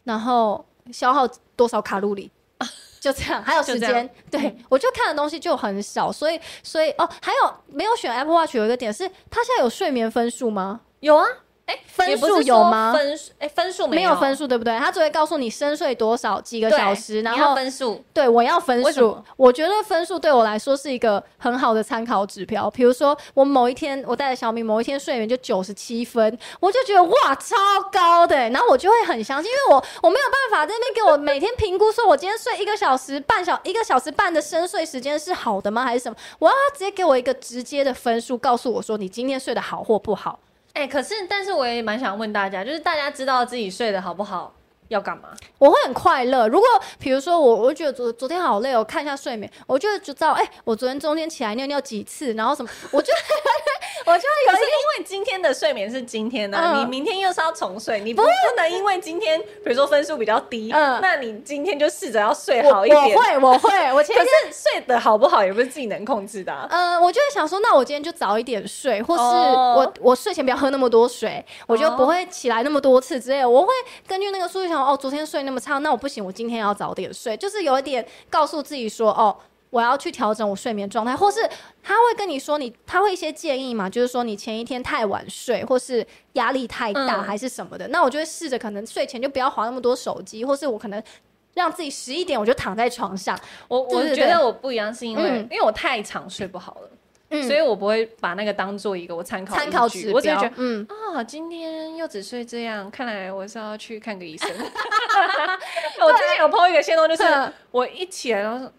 然后消耗多少卡路里。就这样，还有时间，对、嗯、我就看的东西就很少，所以，所以哦，还有没有选 Apple Watch 有一个点是，它现在有睡眠分数吗？有啊。哎，分数有吗？分数哎，分数没有分数，对不对？他只会告诉你深睡多少几个小时，然后分数。对，我要分数。我觉得分数对我来说是一个很好的参考指标。比如说，我某一天我带着小米，某一天睡眠就九十七分，我就觉得哇，超高的。然后我就会很相信，因为我我没有办法在那边给我每天评估，说我今天睡一个小时半小一个小时半的深睡时间是好的吗？还是什么？我要他直接给我一个直接的分数，告诉我说你今天睡得好或不好。哎、可是，但是我也蛮想问大家，就是大家知道自己睡得好不好，要干嘛？我会很快乐。如果比如说我，我觉得昨昨天好累，我看一下睡眠，我就知道，哎、欸，我昨天中间起来尿尿几次，然后什么，我就 我就会有一个，因为今天的睡眠是今天的、啊，嗯、你明天又是要重睡，你不不能因为今天比如说分数比较低，嗯，那你今天就试着要睡好一点。我会，我会，我其实可是睡得好不好也不是自己能控制的、啊。嗯，我就会想说，那我今天就早一点睡，或是我、哦、我睡前不要喝那么多水，我就不会起来那么多次之类的。我会根据那个数据想，哦，昨天睡那么差，那我不行，我今天要早点睡，就是有一点告诉自己说，哦。我要去调整我睡眠状态，或是他会跟你说你，他会一些建议嘛，就是说你前一天太晚睡，或是压力太大，嗯、还是什么的。那我就会试着可能睡前就不要划那么多手机，或是我可能让自己十一点我就躺在床上。我我觉得我不一样，是因为、嗯、因为我太常睡不好了，嗯、所以我不会把那个当做一个我参考参考指标。我只觉得嗯啊，今天又只睡这样，看来我是要去看个医生。我之前有 po 一个线动，就是我一起来然后。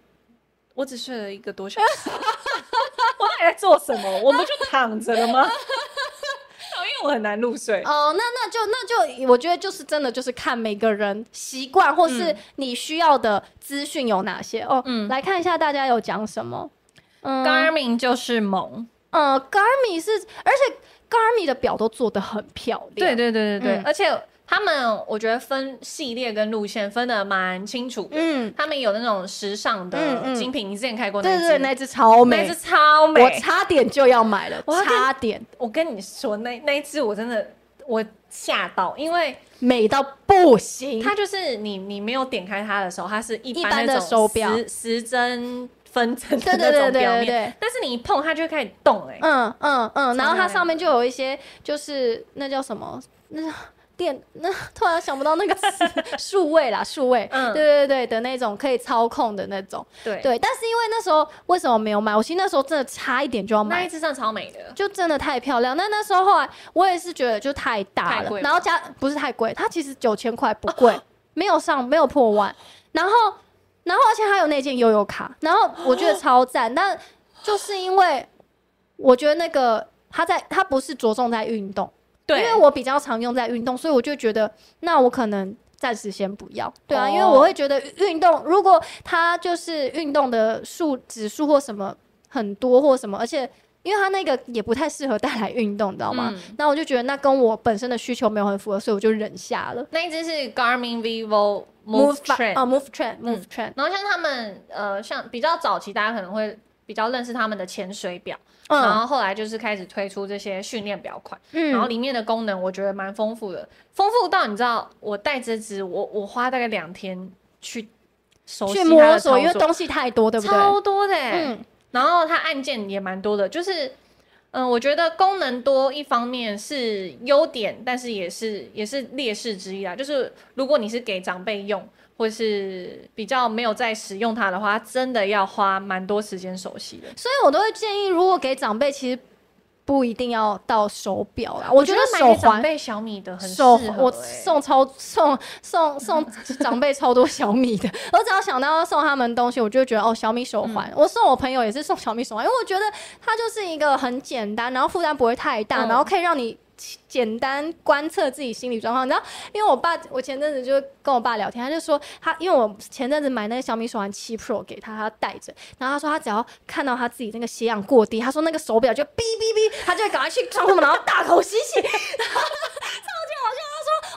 我只睡了一个多小时，我到底在做什么？我不就躺着了吗？因为我很难入睡。哦，那那就那就，我觉得就是真的就是看每个人习惯，或是你需要的资讯有哪些。哦，嗯，来看一下大家有讲什么。嗯，Garmin 就是萌。嗯，Garmin 是，而且 Garmin 的表都做的很漂亮。对对对对对，而且。他们我觉得分系列跟路线分的蛮清楚的。嗯，他们有那种时尚的精品，你之前开过那只？对对，那只超美，那只超美，我差点就要买了，差点。我跟你说，那那一只我真的我吓到，因为美到不行。它就是你你没有点开它的时候，它是一般的手表，时时针分层的那种表面，但是你一碰它就会开始动，哎，嗯嗯嗯，然后它上面就有一些，就是那叫什么那。电那突然想不到那个词，数位啦，数位，嗯，对对对的那种可以操控的那种，对对。但是因为那时候为什么没有买？我其实那时候真的差一点就要买，那一只真的超美的，就真的太漂亮。那那时候后来我也是觉得就太大了，然后加不是太贵，它其实九千块不贵，没有上没有破万。然后然后而且还有那件悠悠卡，然后我觉得超赞。但就是因为我觉得那个它在它不是着重在运动。对因为我比较常用在运动，所以我就觉得，那我可能暂时先不要。对啊，因为我会觉得运动，如果它就是运动的数指数或什么很多或什么，而且因为它那个也不太适合带来运动，你知道吗？嗯、那我就觉得那跟我本身的需求没有很符合，所以我就忍下了。那一只是 Garmin Vivo Move Trend 啊，Move Trend Move Trend。然后像他们呃，像比较早期，大家可能会比较认识他们的潜水表。嗯、然后后来就是开始推出这些训练表款，嗯，然后里面的功能我觉得蛮丰富的，丰富到你知道，我带这只，我我花大概两天去去摸索，因为东西太多，对不对？超多的，嗯，然后它按键也蛮多的，就是，嗯、我觉得功能多一方面是优点，但是也是也是劣势之一啊，就是如果你是给长辈用。或是比较没有在使用它的话，真的要花蛮多时间熟悉的。所以我都会建议，如果给长辈，其实不一定要到手表啦。我觉得手环，长辈小米的很适合、欸。我送超送送送长辈超多小米的。我只要想到要送他们东西，我就觉得哦，小米手环。嗯、我送我朋友也是送小米手环，因为我觉得它就是一个很简单，然后负担不会太大，嗯、然后可以让你。简单观测自己心理状况，然后，因为我爸，我前阵子就跟我爸聊天，他就说他，因为我前阵子买那个小米手环七 Pro 给他，他戴着，然后他说他只要看到他自己那个血氧过低，他说那个手表就哔哔哔，他就会赶快去窗户门，然后大口吸气，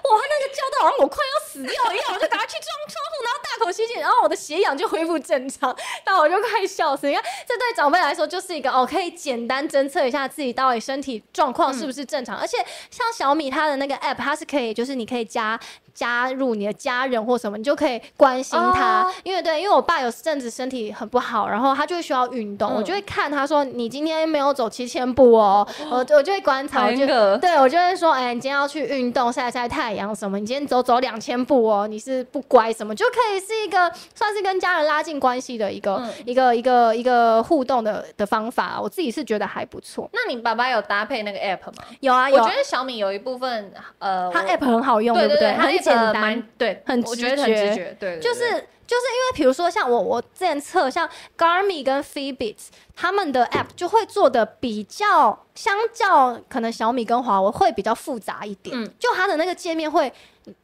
哇，他那个叫到好像我快要死掉一样，我就赶快去装窗户，然后大口吸气，然后我的血氧就恢复正常，那我就快笑死。你看，这对长辈来说就是一个哦，可以简单侦测一下自己到底身体状况是不是正常，而且。像小米它的那个 app，它是可以，就是你可以加加入你的家人或什么，你就可以关心他。Oh. 因为对，因为我爸有阵子身体很不好，然后他就会需要运动，嗯、我就会看他说你今天没有走七千步哦，我我就会观察，我就对我就会说，哎，你今天要去运动晒晒太阳什么，你今天走走两千步哦，你是不乖什么，就可以是一个算是跟家人拉近关系的一个、嗯、一个一个一个互动的的方法。我自己是觉得还不错。那你爸爸有搭配那个 app 吗？有啊，有。我觉得小米有一部分，呃，它 app 很好用，对不对？很简单，对，很直觉，很直觉，对，就是就是因为比如说像我我之前测像 Garmin 跟 Fitbit 他们的 app 就会做的比较，相较可能小米跟华为会比较复杂一点，就它的那个界面会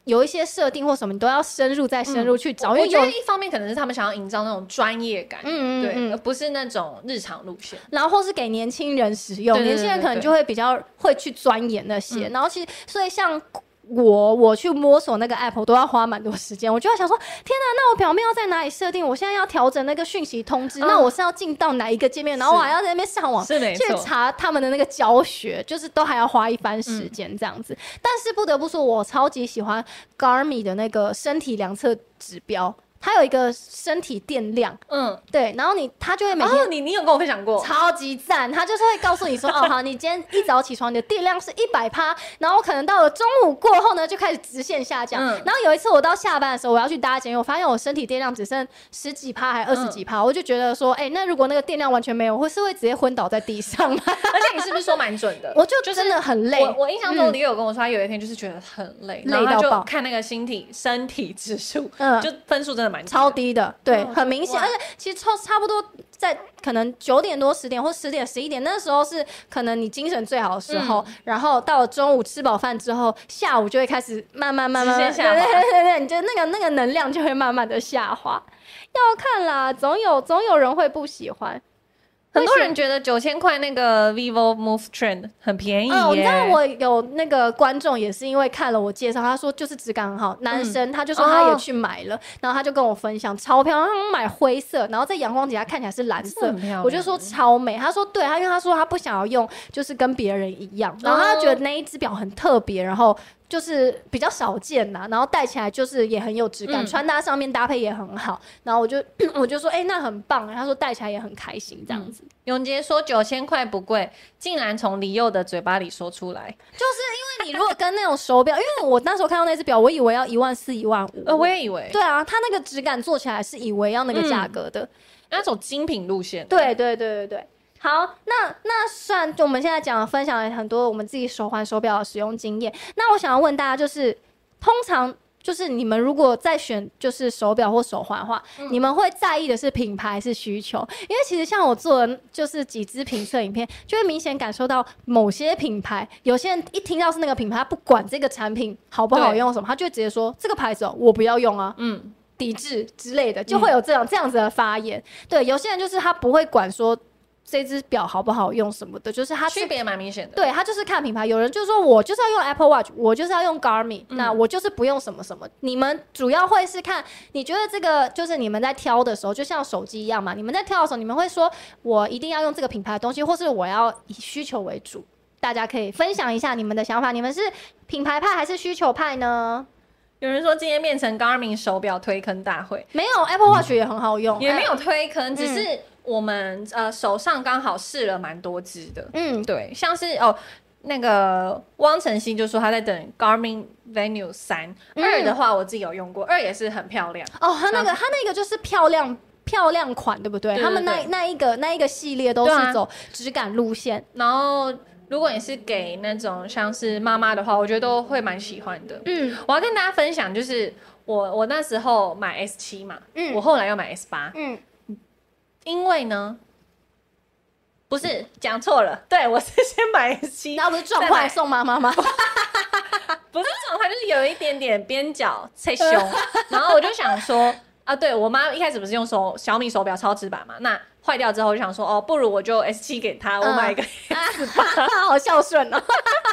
有一些设定或什么，你都要深入再深入去找。因为我觉得一方面可能是他们想要营造那种专业感，嗯对，而不是那种日常路线，然后或是给年轻人使用，年轻人可能就会比较会去钻研那些，然后其实所以像。我我去摸索那个 app 都要花蛮多时间，我就要想说，天哪，那我表面要在哪里设定？我现在要调整那个讯息通知，嗯、那我是要进到哪一个界面？然后我还要在那边上网去查他们的那个教学，就是都还要花一番时间这样子。嗯、但是不得不说，我超级喜欢 Garmin 的那个身体量测指标。它有一个身体电量，嗯，对，然后你它就会每天，哦，你你有跟我分享过，超级赞，它就是会告诉你说，哦，好，你今天一早起床，你的电量是一百趴，然后可能到了中午过后呢，就开始直线下降，嗯，然后有一次我到下班的时候，我要去搭捷运，我发现我身体电量只剩十几趴还二十几趴，嗯，我就觉得说，哎，那如果那个电量完全没有，我会是会直接昏倒在地上吗？而且你是不是说蛮准的？我就真的很累，我我印象中李友跟我说，他有一天就是觉得很累，累到爆，看那个身体身体指数，嗯，就分数真的蛮超低的。对，很明显，而且其实超差不多在可能九点多、十点或十点、十一点那时候是可能你精神最好的时候，然后到了中午吃饱饭之后，下午就会开始慢慢慢慢对对对对，你觉得那个那个能量就会慢慢的下滑。要看啦，总有总有人会不喜欢。很多人觉得九千块那个 vivo Move Trend 很便宜哦，你知道我有那个观众也是因为看了我介绍，他说就是质感很好，男生他就说他也去买了，然后他就跟我分享超漂亮，他买灰色，然后在阳光底下看起来是蓝色，我就说超美。他说对，他因为他说他不想要用就是跟别人一样，然后他觉得那一只表很特别，然后。就是比较少见呐，然后戴起来就是也很有质感，嗯、穿搭上面搭配也很好。然后我就 我就说，哎、欸，那很棒。他说戴起来也很开心，这样子。嗯、永杰说九千块不贵，竟然从李佑的嘴巴里说出来，就是因为你如果跟那种手表，因为我那时候看到那只表，我以为要一万四、一万五。呃，我也以为。对啊，它那个质感做起来是以为要那个价格的，那种精品路线。对对对对对。好，那那算就我们现在讲分享了很多我们自己手环手表的使用经验。那我想要问大家，就是通常就是你们如果在选就是手表或手环的话，嗯、你们会在意的是品牌还是需求？因为其实像我做的就是几支评测影片，就会明显感受到某些品牌，有些人一听到是那个品牌，他不管这个产品好不好用什么，他就直接说这个牌子哦，我不要用啊，嗯，抵制之类的，就会有这样、嗯、这样子的发言。对，有些人就是他不会管说。这只表好不好用什么的，就是它区别蛮明显的。对，它就是看品牌。有人就说我就是要用 Apple Watch，我就是要用 Garmin，嗯，那我就是不用什么什么。你们主要会是看，你觉得这个就是你们在挑的时候，就像手机一样嘛？你们在挑的时候，你们会说我一定要用这个品牌的东西，或是我要以需求为主？大家可以分享一下你们的想法。你们是品牌派还是需求派呢？有人说今天变成 Garmin 手表推坑大会，没有 Apple Watch 也很好用，也没有推坑，只是。我们呃手上刚好试了蛮多支的，嗯，对，像是哦那个汪晨曦就说他在等 Garmin Venue 三、嗯、二的话，我自己有用过，二也是很漂亮哦。他那个他那个就是漂亮漂亮款，对不对？他们那那一个那一个系列都是走质感路线。啊、然后如果你是给那种像是妈妈的话，我觉得都会蛮喜欢的。嗯，我要跟大家分享，就是我我那时候买 S 七嘛，嗯，我后来又买 S 八，嗯。因为呢，不是讲错了，对，我是 先买 S7，那不是撞坏送妈妈吗？不是撞坏，就是有一点点边角太凶，然后我就想说啊，对我妈一开始不是用手小米手表超直版嘛，那坏掉之后我就想说哦，不如我就 S 七给他，我买一个 S8，好孝顺哦。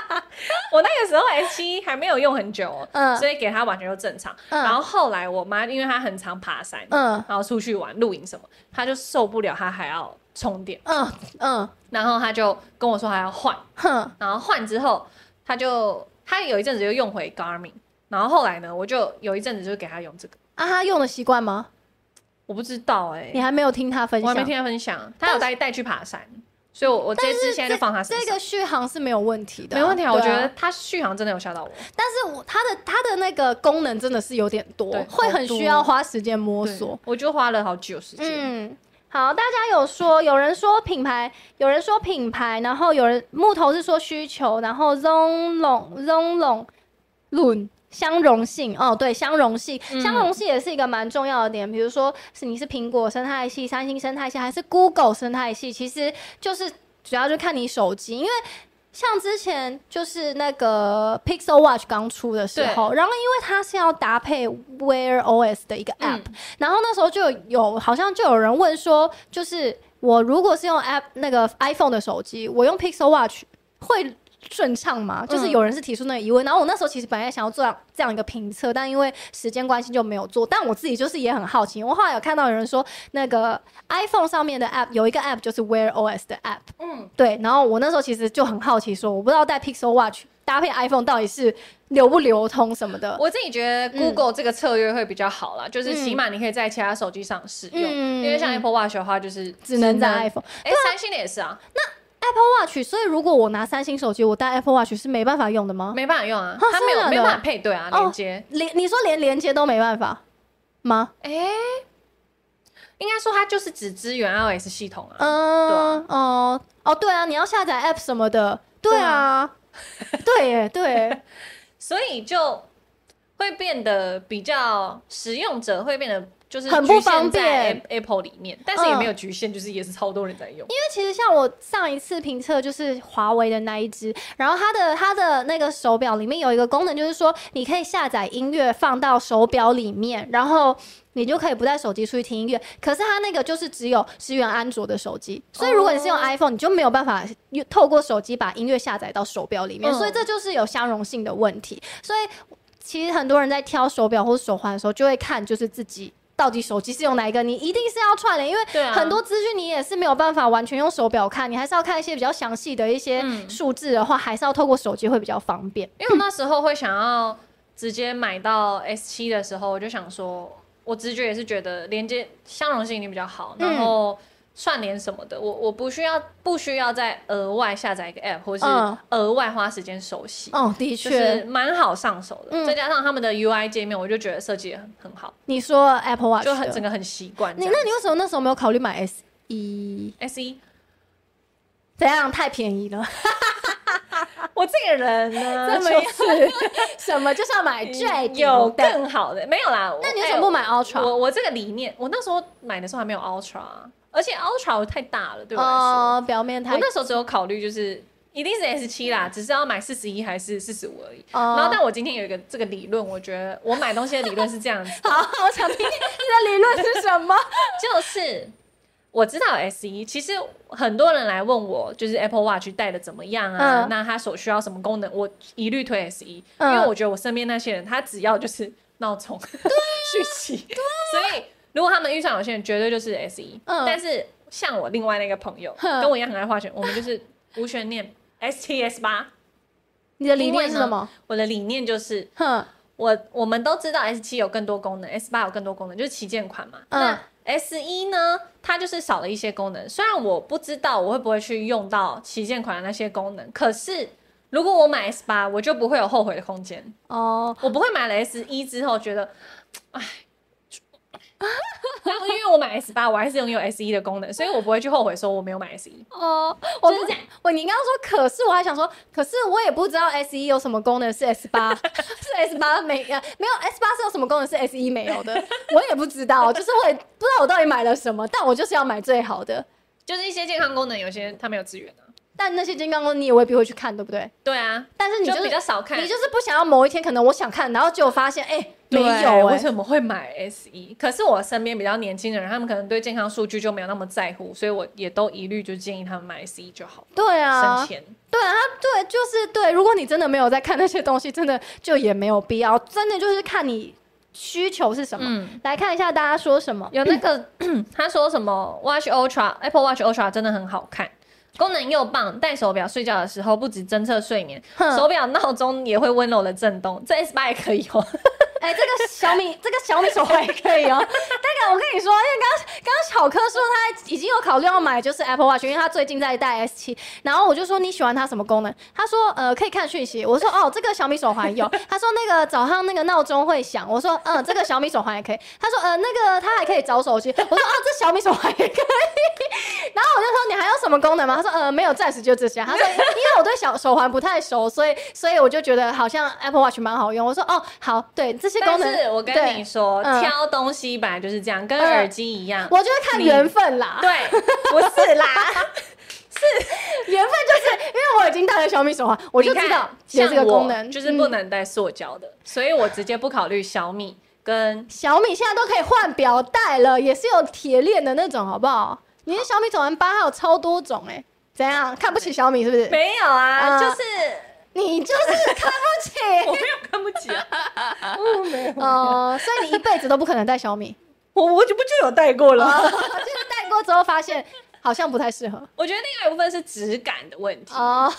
我那个时候 S 七还没有用很久，喔，嗯，所以给他完全就正常。嗯，然后后来我妈因为她很常爬山，嗯，然后出去玩露营什么，她就受不了，她还要充电，嗯嗯，然后她就跟我说还要换，哼，然后换之后，她就她有一阵子就用回 Garmin，然后后来呢，我就有一阵子就给她用这个。啊，她用的习惯吗？我不知道哎，欸，你还没有听他分享，我还没听他分享，他有带带去爬山。所以我，我我这次现在就放他身上。这个续航是没有问题的，没问题啊。我觉得它续航真的有吓到我。但是我它的它的那个功能真的是有点多，会很需要花时间摸索。我就花了好久时间。嗯，好，大家有说，有人说品牌，有人说品牌，然后有人木头是说需求，然后 Zonglong Zonglong Lun。相容性哦，对，相容性，相容性也是一个蛮重要的点。嗯、比如说，是你是苹果生态系、三星生态系，还是 Google 生态系，其实就是主要就看你手机。因为像之前就是那个 Pixel Watch 刚出的时候，然后因为它是要搭配 Wear OS 的一个 App，、嗯、然后那时候就有好像就有人问说，就是我如果是用 App 那个 iPhone 的手机，我用 Pixel Watch 会顺畅吗？就是有人是提出那个疑问，嗯、然后我那时候其实本来想要做这样一个评测，但因为时间关系就没有做。但我自己就是也很好奇，我后来有看到有人说，那个 iPhone 上面的 App 有一个 App 就是 Wear OS 的 App，嗯，对。然后我那时候其实就很好奇，说我不知道带 Pixel Watch 搭配 iPhone 到底是流不流通什么的。我自己觉得 Google 这个策略会比较好啦，嗯、就是起码你可以在其他手机上使用，嗯、因为像 Apple Watch 的话就是只能在 iPhone。哎、三星的也是啊。那 Apple Watch，所以如果我拿三星手机，我带 Apple Watch 是没办法用的吗？没办法用啊，它没有没办法配对啊，连接。连你说连连接都没办法吗？哎，应该说它就是只支援 iOS 系统啊。嗯，哦哦，对啊，你要下载 App 什么的，对啊，对 耶，对，所以就会变得比较使用者会变得就是很不方便 Apple 里面，但是也没有局限，就是也是超多人在用。因为其实像我上一次评测就是华为的那一只，然后它的它的那个手表里面有一个功能，就是说你可以下载音乐放到手表里面，然后你就可以不带手机出去听音乐。可是它那个就是只有支援安卓的手机，所以如果你是用 iPhone，你就没有办法透过手机把音乐下载到手表里面，所以这就是有相容性的问题。所以其实很多人在挑手表或者手环的时候，就会看就是自己。到底手机是用哪一个？你一定是要串联，因为很多资讯你也是没有办法完全用手表看，你还是要看一些比较详细的一些数字的话，嗯、还是要透过手机会比较方便。因为我那时候会想要直接买到 S 七的时候，我就想说，我直觉也是觉得连接相容性一定比较好，然后。嗯串联什么的，我我不需要不需要再额外下载一个 app，或是额外花时间熟悉。哦，的确，就是蛮好上手的。嗯、再加上他们的 UI 界面，我就觉得设计也很很好。你说 Apple Watch 就很整个很习惯。你那你为什么那时候没有考虑买 S 一？S 一怎样？太便宜了。我这个人呢，这么是 什么就是要买最有更好的？没有啦。那你为什么不买 Ultra？我我这个理念，我那时候买的时候还没有 Ultra。而且 Ultra 太大了，对我来说，哦、表面太。我那时候只有考虑就是一定是 S 七啦，只是要买四十一还是四十五而已。哦、然后，但我今天有一个这个理论，我觉得我买东西的理论是这样子。好，我想听听你的理论是什么？就是我知道 S 一，其实很多人来问我，就是 Apple Watch 戴的怎么样啊？嗯、那它所需要什么功能？我一律推 S 一、嗯，因为我觉得我身边那些人，他只要就是闹钟、讯息，所以。如果他们预算有限，绝对就是 S 一、嗯。但是像我另外那个朋友，跟我一样很爱化学，我们就是 无悬念 S 七 S 八。你的理念是什么？我的理念就是，呵我我们都知道 S 七有更多功能，S 八有更多功能，就是旗舰款嘛。嗯、那 S 一呢，它就是少了一些功能。虽然我不知道我会不会去用到旗舰款的那些功能，可是如果我买 S 八，我就不会有后悔的空间。哦，我不会买了 S 一之后觉得，哎。然后因为我买 S 八，我还是拥有 S 一的功能，所以我不会去后悔说我没有买 S 一。哦，我是这样，我你刚刚说，可是我还想说，可是我也不知道 S 一有什么功能是 S 八 是 S 八没呃没有 S 八是有什么功能是 S 一没有的，我也不知道，就是我也不知道我到底买了什么，但我就是要买最好的，就是一些健康功能，有些它没有资源啊。但那些健康功能你也未必会去看，对不对？对啊，但是你就比较少看，你就是不想要某一天可能我想看，然后结果发现哎。欸没有、欸，为什么会买 S 一？可是我身边比较年轻的人，他们可能对健康数据就没有那么在乎，所以我也都一律就建议他们买 S 一就好。对啊，省钱。对啊，对，就是对。如果你真的没有在看那些东西，真的就也没有必要。真的就是看你需求是什么。嗯、来看一下大家说什么。有那个 他说什么 Watch Ultra，Apple Watch Ultra 真的很好看，功能又棒，戴手表睡觉的时候不止侦测睡眠，手表闹钟也会温柔的震动。这 S 八也可以哦。哎、这个小米，这个小米手环也可以哦。那个，我跟你说，因为刚刚刚巧科说他已经有考虑要买，就是 Apple Watch，因为他最近在戴 S 七。然后我就说你喜欢它什么功能？他说呃可以看讯息。我说哦，这个小米手环有。他说那个早上那个闹钟会响。我说嗯，这个小米手环也可以。他说呃那个他还可以找手机。我说哦，这小米手环也可以。然后我就说你还有什么功能吗？他说呃没有，暂时就这些。他说因为我对小手环不太熟，所以所以我就觉得好像 Apple Watch 蛮好用。我说哦好，对。些功能，是我跟你说，嗯、挑东西本来就是这样，跟耳机一样。我就是看缘分啦。对，不是啦，是缘分，就是因为我已经戴了小米手环，我就知道有这个功能，就是不能戴塑胶的，嗯、所以我直接不考虑小米跟小米。现在都可以换表带了，也是有铁链的那种，好不好？你的小米手环八还有超多种哎、欸，怎样看不起小米是不是？没有啊，嗯、就是。你就是看不起，我没有看不起啊，没有哦，所以你一辈子都不可能带小米，我我就不就有带过了，就是戴过之后发现好像不太适合。我觉得另外一部分是质感的问题哦，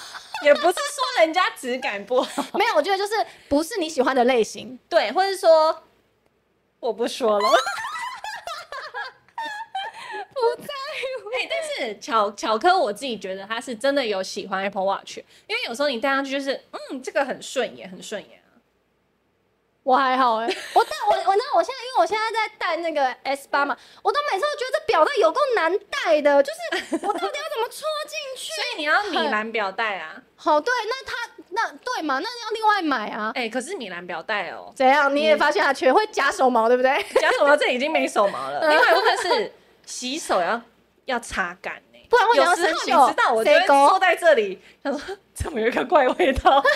也不是说人家质感不好，没有，我觉得就是不是你喜欢的类型，对，或者说我不说了。不在乎，哎、欸，但是巧巧科，我自己觉得他是真的有喜欢 Apple Watch，因为有时候你戴上去就是，嗯，这个很顺眼，很顺眼啊。我还好哎、欸，我戴我我那我现在因为我现在在戴那个 S 八嘛，我都每次都觉得这表带有够难戴的，就是我到底要怎么戳进去？所以你要米兰表带啊。好，对，那他那对嘛？那要另外买啊。哎、欸，可是米兰表带哦，怎样？你也发现它全会夹手毛，对不对？夹手毛这已经没手毛了。另外一部分是洗手要要擦干呢，不然会有时候你知道，我就会坐在这里，他说怎么有一个怪味道，会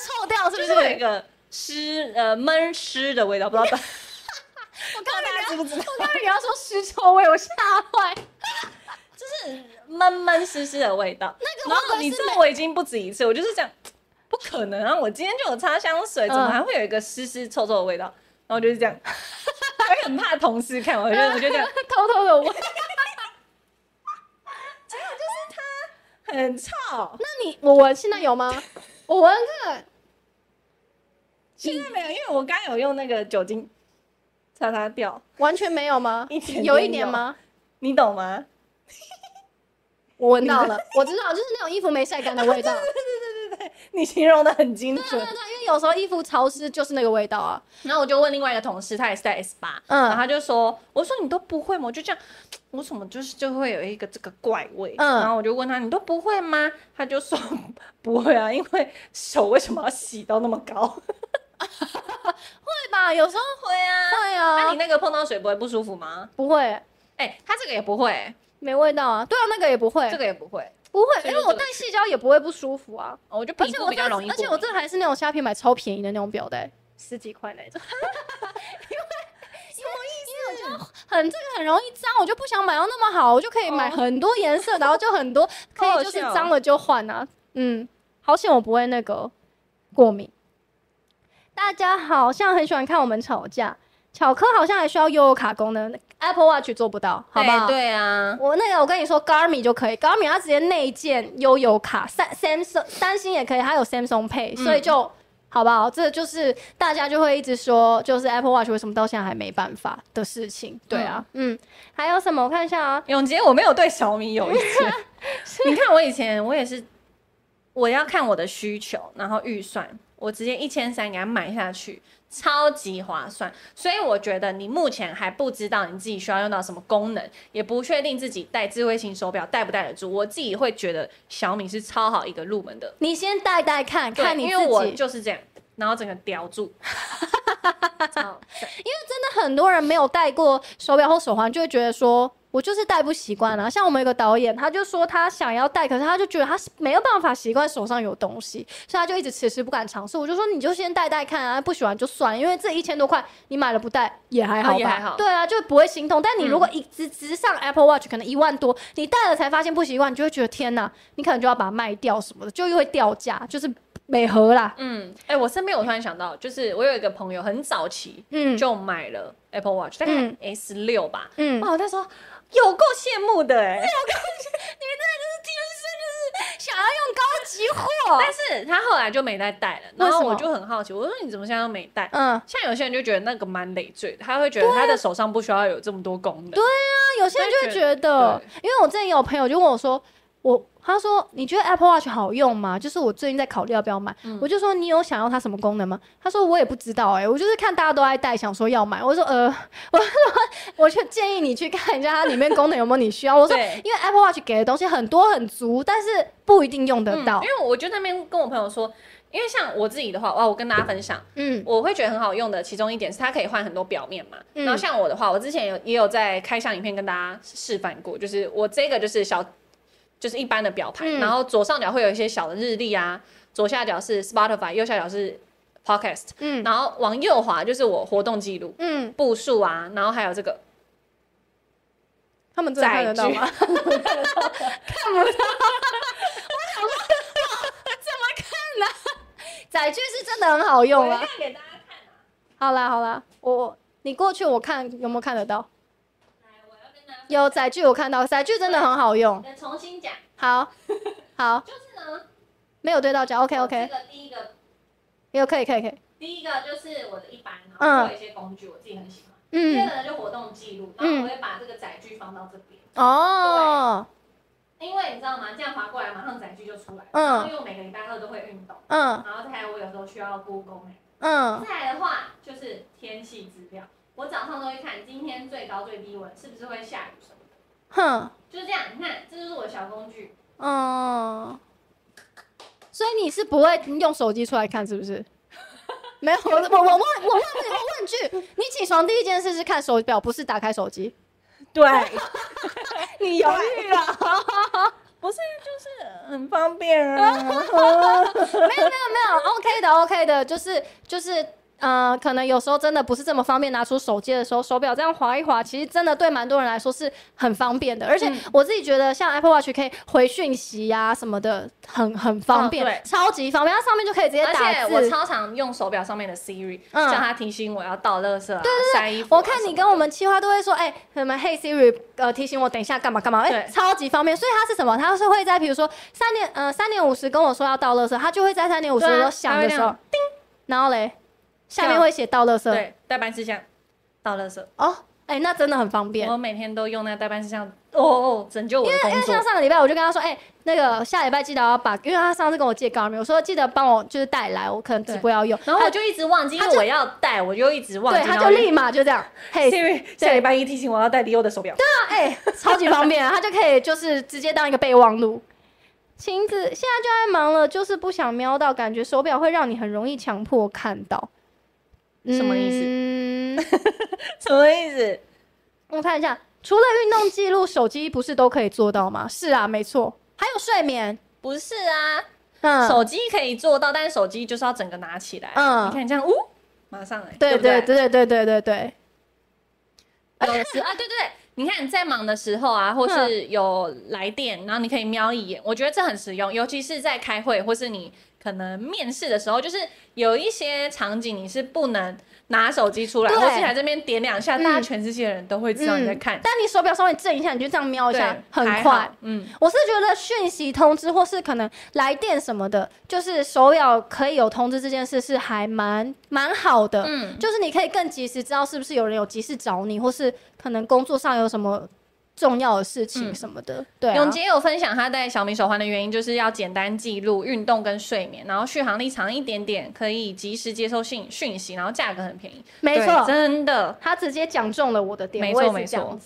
臭掉，是不是？就是有一个湿呃闷湿的味道，不知道。我刚才知不知道？我刚才你要说尸臭味，我吓坏。就是闷闷湿湿的味道。那个，然后你知道我已经不止一次，我就是这样，不可能啊！我今天就有擦香水，怎么还会有一个湿湿臭臭的味道？然后就是这样，我很怕同事看我，我就 我就这样偷偷的闻。结果就是它很臭。那你我闻现在有吗？我闻看。现在没有，因为我刚有用那个酒精擦擦掉，完全没有吗？一点有一点吗？你懂吗？我闻到了，我知道，就是那种衣服没晒干的味道。对对对，你形容的很精准。对对对，因为有时候衣服潮湿就是那个味道啊。然后我就问另外一个同事，他也是在 S 八，嗯，然后他就说，我说你都不会吗？我就这样，我怎么就是就会有一个这个怪味？嗯，然后我就问他，你都不会吗？他就说 不会啊，因为手为什么要洗到那么高？会吧，有时候会啊，会啊。那你那个碰到水不会不舒服吗？不会，哎，他这个也不会。没味道啊，对啊，那个也不会，这个也不会，不会，因为我戴细胶也不会不舒服啊。哦、我就皮肤比较容易，而且我这还是那种虾皮买超便宜的那种表带，十几块那种。因为什么意思？因为很这个很容易脏，我就不想买到那么好，我就可以买很多颜色，哦、然后就很多 可以就是脏了就换啊。嗯，好险我不会那个过敏。大家好像很喜欢看我们吵架。巧克好像还需要悠悠卡功能，Apple Watch 做不到，好不好？对啊，我那个我跟你说，Garmin 就可以，Garmin 它直接内建悠游卡，三 Samsung 三星也可以，它有 Samsung Pay，、嗯、所以就好不好？这就是大家就会一直说，就是 Apple Watch 为什么到现在还没办法的事情。对啊，嗯，嗯还有什么？我看一下啊，永杰，我没有对小米有意见。你看我以前我也是，我要看我的需求，然后预算，我直接一千三给它买下去。超级划算，所以我觉得你目前还不知道你自己需要用到什么功能，也不确定自己戴智慧型手表戴不戴得住。我自己会觉得小米是超好一个入门的。你先戴戴看看你自己，因为我就是这样，然后整个叼住。超因为真的很多人没有戴过手表或手环，就会觉得说。我就是戴不习惯啊，像我们有个导演，他就说他想要戴，可是他就觉得他没有办法习惯手上有东西，所以他就一直迟迟不敢尝试。我就说你就先戴戴看啊，不喜欢就算，因为这一千多块你买了不戴也还好吧，哦、也还好。对啊，就不会心痛。但你如果一直直上 Apple Watch，可能一万多，你戴了才发现不习惯，你就会觉得天哪，你可能就要把它卖掉什么的，就又会掉价，就是美盒啦。嗯，哎、欸，我身边我突然想到，就是我有一个朋友很早期，嗯，就买了 Apple Watch，大概 S 六吧，嗯，哦，他说。有够羡慕的哎、欸！有够，你们真的就是天生就是想要用高级货。但是他后来就没再戴了，然后我就很好奇，我说你怎么现在都没戴？嗯，像有些人就觉得那个蛮累赘的，他会觉得他的手上不需要有这么多功能。对啊，有些人就会觉得，因为我之前有朋友就问我说，我。他说：“你觉得 Apple Watch 好用吗？就是我最近在考虑要不要买。嗯、我就说你有想要它什么功能吗？他说我也不知道哎、欸，我就是看大家都爱戴，想说要买。我说呃，我说我就建议你去看一下它里面功能有没有你需要。我说因为 Apple Watch 给的东西很多很足，但是不一定用得到。嗯、因为我就那边跟我朋友说，因为像我自己的话，哇，我跟大家分享，嗯，我会觉得很好用的其中一点是它可以换很多表面嘛。嗯、然后像我的话，我之前有也有在开箱影片跟大家示范过，就是我这个就是小。就是一般的表盘，嗯、然后左上角会有一些小的日历啊，左下角是 Spotify，右下角是 Podcast，嗯，然后往右滑就是我活动记录，嗯，步数啊，然后还有这个，他们真的看得到吗？看不到，我想说 怎么看呢？载具是真的很好用啊，给大家看啊。好啦好啦，我你过去我看有没有看得到。有载具，我看到载具真的很好用。重新讲。好，好。就是呢，没有对到焦。OK OK。这个第一个，有可以可以可以。第一个就是我的一般，然后做一些工具，我自己很喜欢。嗯。第二个呢，就活动记录，然后我会把这个载具放到这边。哦。因为你知道吗？这样滑过来，马上载具就出来。嗯。因为我每个礼拜二都会运动。嗯。然后再还有我有时候需要 Google 嗯。再来的话就是天气资料。我早上都会看今天最高最低温是不是会下雨什么的，哼，就是这样。你看，这就是我的小工具。嗯，所以你是不会用手机出来看，是不是？没有，我我我问我问你，我问句，你起床第一件事是看手表，不是打开手机？对，你犹豫了，不是，就是很方便啊。没有没有没有，OK 的 OK 的，就是就是。呃，可能有时候真的不是这么方便拿出手机的时候，手表这样划一划，其实真的对蛮多人来说是很方便的。而且我自己觉得，像 Apple Watch 可以回讯息呀、啊、什么的，很很方便，哦、超级方便。它上面就可以直接打字。而且我超常用手表上面的 Siri，嗯叫它提醒我要倒垃圾啊、对对对，我看你跟我们企划都会说，哎、欸，什么 Hey Siri，呃，提醒我等一下干嘛干嘛，哎、欸，超级方便。所以它是什么？它是会在比如说三点呃三点五十跟我说要倒垃圾，它就会在三点五十的时候响的时候，叮，然后嘞。下面会写倒垃圾，对，代办事项，倒垃圾。哦，哎、欸，那真的很方便。我每天都用那个代办事项，哦哦，拯救我的工作。因为因为像上个礼拜，我就跟他说，哎、欸，那个下礼拜记得要把，因为他上次跟我借 Garmin，我说记得帮我就是带来，我可能直播要用。然后我就一直忘记，因为我要带，我就一直忘记。对，他就立马就这样，嘿，Siri，下礼拜一提醒我要带迪欧的手表。对啊，哎、欸，超级方便，他就可以就是直接当一个备忘录。晴子现在就在忙了，就是不想瞄到，感觉手表会让你很容易强迫看到。什么意思？嗯、什么意思？我看一下，除了运动记录，手机不是都可以做到吗？是啊，没错。还有睡眠，不是啊？嗯，手机可以做到，但是手机就是要整个拿起来。嗯，你看你这样，呜，马上来。对对对对对对对对。有的是 啊，对对对，你看你在忙的时候啊，或是有来电，然后你可以瞄一眼，我觉得这很实用，尤其是在开会或是你。可能面试的时候，就是有一些场景你是不能拿手机出来，或是在这边点两下，大家全世界的人都会知道你在看。但你手表稍微震一下，你就这样瞄一下，很快。嗯，我是觉得讯息通知或是可能来电什么的，就是手表可以有通知这件事是还蛮蛮好的。嗯，就是你可以更及时知道是不是有人有急事找你，或是可能工作上有什么。重要的事情什么的，嗯、对、啊。永杰有分享他戴小米手环的原因，就是要简单记录运动跟睡眠，然后续航力长一点点，可以及时接收讯讯息，然后价格很便宜。没错，真的，他直接讲中了我的点，没错没错。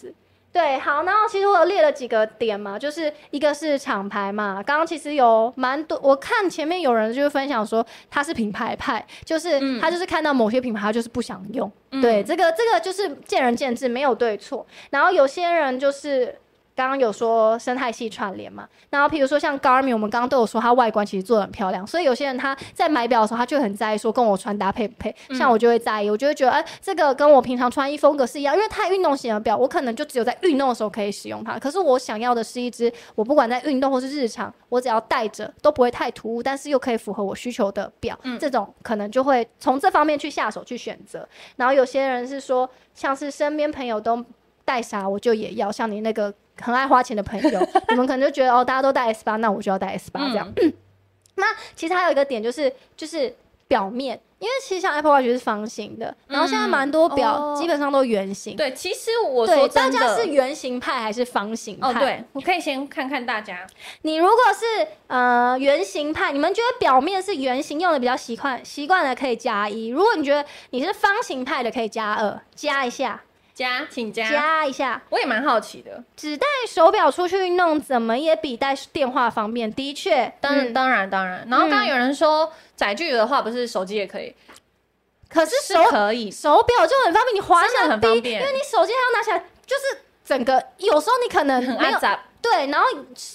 对，好，然后其实我有列了几个点嘛，就是一个是厂牌嘛，刚刚其实有蛮多，我看前面有人就是分享说他是品牌派，就是、嗯、他就是看到某些品牌他就是不想用，嗯、对，这个这个就是见仁见智，没有对错，然后有些人就是。刚刚有说生态系串联嘛，然后譬如说像 Garmin，我们刚刚都有说它外观其实做的很漂亮，所以有些人他在买表的时候，他就很在意说跟我穿搭配不配。像我就会在意，我就会觉得哎，这个跟我平常穿衣风格是一样，因为太运动型的表，我可能就只有在运动的时候可以使用它。可是我想要的是一只，我不管在运动或是日常，我只要戴着都不会太突兀，但是又可以符合我需求的表。这种可能就会从这方面去下手去选择。然后有些人是说，像是身边朋友都戴啥，我就也要，像你那个。很爱花钱的朋友，你们可能就觉得哦，大家都戴 S 八，那我就要戴 S 八这样。嗯、那其实还有一个点就是，就是表面，因为其实像 Apple Watch 是方形的，然后现在蛮多表基本上都圆形。对，其实我说大家是圆形派还是方形派？哦，对，我可以先看看大家。你如果是呃圆形派，你们觉得表面是圆形用的比较习惯，习惯的可以加一；如果你觉得你是方形派的，可以加二，加一下。加，请加加一下。我也蛮好奇的，只带手表出去运动，怎么也比带电话方便。的确，当然、嗯、当然当然。然后刚刚有人说载具的话，不是手机也可以？可是手是可以，手表就很方便，你滑下来很方便，因为你手机还要拿起来，就是整个有时候你可能很爱杂。对，然后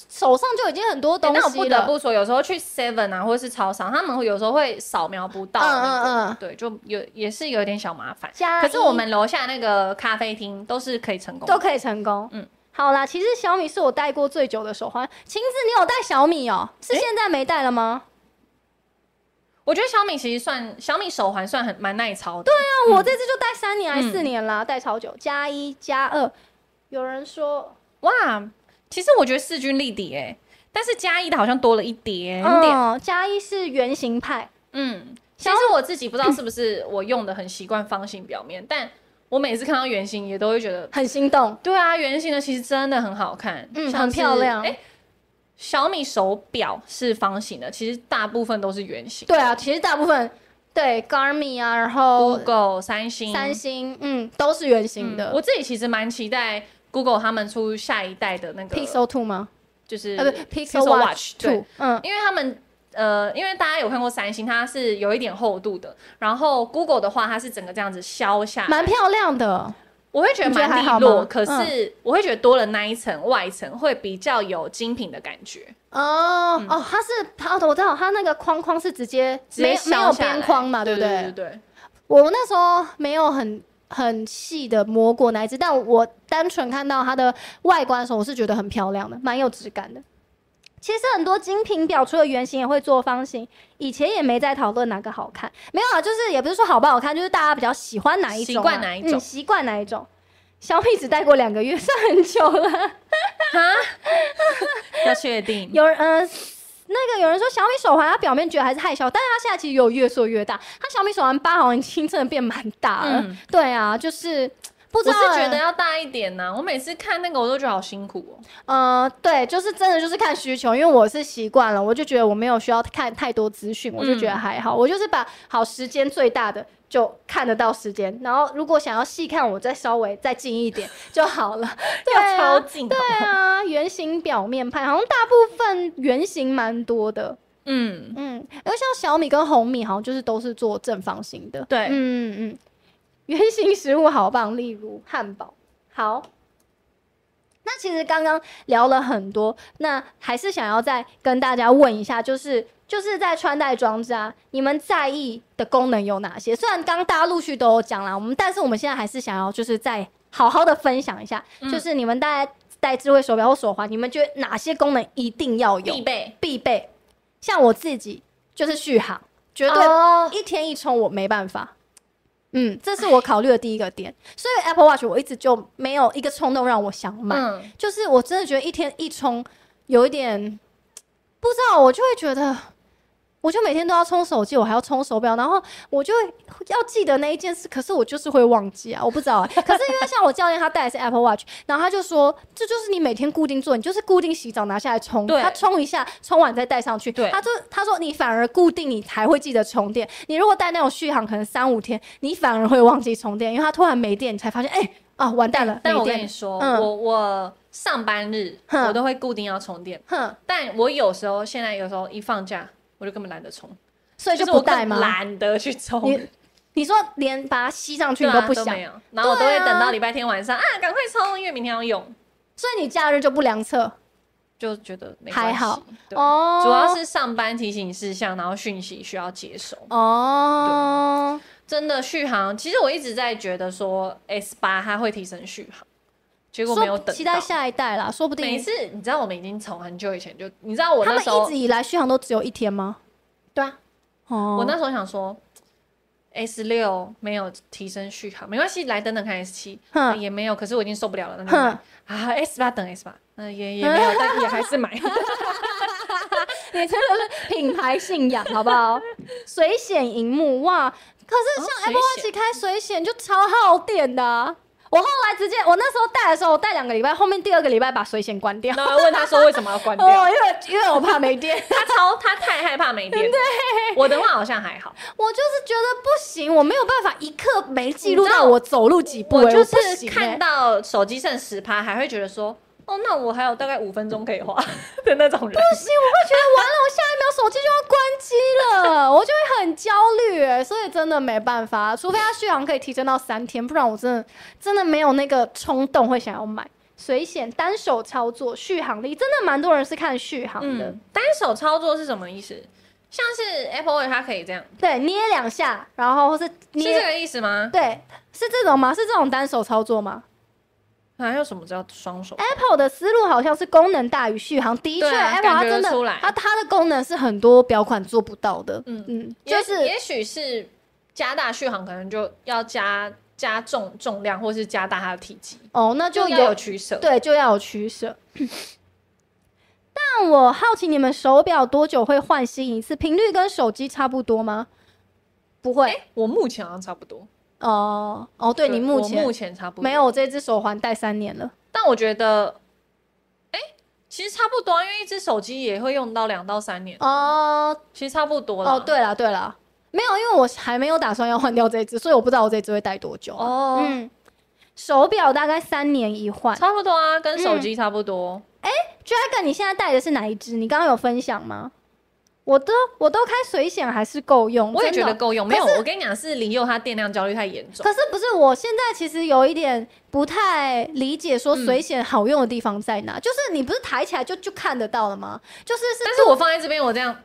手上就已经很多东西了。那我不得不说，有时候去 Seven 啊，或者是超商，他们有时候会扫描不到。嗯嗯嗯。对，就有也是有点小麻烦。可是我们楼下那个咖啡厅都是可以成功，都可以成功。嗯，好啦，其实小米是我戴过最久的手环。晴子，你有戴小米哦？是现在没戴了吗？我觉得小米其实算小米手环算很蛮耐操的。对啊，我这次就戴三年还是四年啦，戴超久。加一加二，有人说哇。其实我觉得势均力敌哎，但是加一的好像多了一点点。哦，加一是圆形派，嗯，其实我自己不知道是不是我用的很习惯方形表面，但我每次看到圆形也都会觉得 很心动。对啊，圆形的其实真的很好看，嗯，很漂亮。哎，小米手表是方形的，其实大部分都是圆形。对啊，其实大部分对 Garmin 啊，然后 Google、三星、三星，嗯，都是圆形的。我自己其实蛮期待。Google 他们出下一代的那个 Pixel Two 吗？就是呃，不，Pixel Watch Two。嗯，因为他们呃，因为大家有看过三星，它是有一点厚度的，然后 Google 的话，它是整个这样子削下来，蛮漂亮的。我会觉得蛮利落，可是我会觉得多了那一层外层会比较有精品的感觉。哦、嗯、哦，它是它，我知道它那个框框是直接没没有边框嘛，对不对？对对对。我那时候没有很很细的摸过那一只，但我单纯看到它的外观的时候，我是觉得很漂亮的，蛮有质感的。其实很多精品表除了圆形也会做方形，以前也没在讨论哪个好看，没有啊，就是也不是说好不好看，就是大家比较喜欢哪一种、啊，习惯哪一种，习惯、嗯、哪一种。小米只戴过两个月，算很久了。哈，要确定。有人嗯、呃，那个有人说小米手环，它表面觉得还是太小，但是它现在其实有越做越大。它小米手环八好像已经真的变蛮大了。嗯、对啊，就是。不知道，我是觉得要大一点呢、啊。我每次看那个，我都觉得好辛苦哦。呃，对，就是真的就是看需求，因为我是习惯了，我就觉得我没有需要看太多资讯，我就觉得还好。嗯、我就是把好时间最大的就看得到时间，然后如果想要细看，我再稍微再近一点 就好了。对啊，超近。对啊，圆形表面派好像大部分圆形蛮多的。嗯嗯，而像小米跟红米好像就是都是做正方形的。对，嗯嗯。原型食物好棒，例如汉堡。好，那其实刚刚聊了很多，那还是想要再跟大家问一下，就是就是在穿戴装置啊，你们在意的功能有哪些？虽然刚刚大家陆续都有讲了，我们但是我们现在还是想要就是再好好的分享一下，嗯、就是你们大家戴智慧手表或手环，你们觉得哪些功能一定要有？必备，必备。像我自己就是续航，绝对一天一充我没办法。嗯，这是我考虑的第一个点，所以 Apple Watch 我一直就没有一个冲动让我想买，嗯、就是我真的觉得一天一充有一点不知道，我就会觉得。我就每天都要充手机，我还要充手表，然后我就要记得那一件事，可是我就是会忘记啊，我不知道啊。可是因为像我教练他戴的是 Apple Watch，然后他就说，这就是你每天固定做，你就是固定洗澡拿下来充，对他充一下，充完再戴上去。对，他就他说你反而固定，你才会记得充电。你如果戴那种续航，可能三五天，你反而会忘记充电，因为他突然没电，你才发现，哎、欸、啊完蛋了。但我跟你说，嗯、我我上班日我都会固定要充电，哼但我有时候现在有时候一放假。我就根本懒得充，所以就不带吗？懒得去充。你你说连把它吸上去你都不想，然后我都会等到礼拜天晚上啊，赶快充，因为明天要用。所以你假日就不量测，就觉得没还好哦。主要是上班提醒事项，然后讯息需要接收哦。真的续航，其实我一直在觉得说 S 八它会提升续航。结果没有等，期待下一代啦，说不定。每次你知道我们已经从很久以前就，你知道我那时候他们一直以来续航都只有一天吗？对啊，哦，我那时候想说，S 六没有提升续航，没关系，来等等看 S 七。哼，也没有，可是我已经受不了了，那就买。啊 S 八等 S 八，嗯也也没有，但 也还是买，你真的是品牌信仰好不好？水显荧幕哇，可是像 Apple Watch 开水显就超耗电的啊。我后来直接，我那时候带的时候，我带两个礼拜，后面第二个礼拜把水线关掉。然后问他说为什么要关掉？哦，因为因为我怕没电。他超他太害怕没电。对，我的话好像还好。我就是觉得不行，我没有办法一刻没记录到我走路几步。我就是看到手机剩十趴，还会觉得说。哦，那我还有大概五分钟可以花的那种人，不行，我会觉得完了，我下一秒手机就要关机了，我就会很焦虑，所以真的没办法，除非它续航可以提升到三天，不然我真的真的没有那个冲动会想要买。水险单手操作续航力真的蛮多人是看续航的。嗯，单手操作是什么意思？像是 Apple Watch 它可以这样，对，捏两下，然后或是捏，是这个意思吗？对，是这种吗？是这种单手操作吗？还有什么叫双手？Apple 的思路好像是功能大于续航。的确，Apple 它真的，它它的功能是很多表款做不到的。嗯嗯，就是也许是加大续航，可能就要加加重重量，或是加大它的体积。哦，那就有取舍。对，就要有取舍。但我好奇，你们手表多久会换新一次？频率跟手机差不多吗？不会，欸，我目前好像差不多。哦哦，对，你目前目前差不多没有，我这只手环戴三年了，但我觉得，哎，其实差不多，因为一只手机也会用到两到三年哦，其实差不多了。哦，对了对了，没有，因为我还没有打算要换掉这只，所以我不知道我这只会戴多久。哦，嗯，手表大概三年一换，差不多啊，跟手机差不多。哎，Dragon，你现在戴的是哪一只？你刚刚有分享吗？我都我都开水显还是够用，我也觉得够用。没有，我跟你讲，是林佑他电量焦虑太严重。可是不是，我现在其实有一点不太理解，说水显好用的地方在哪？嗯、就是你不是抬起来就就看得到了吗？就是是，但是我放在这边，我这样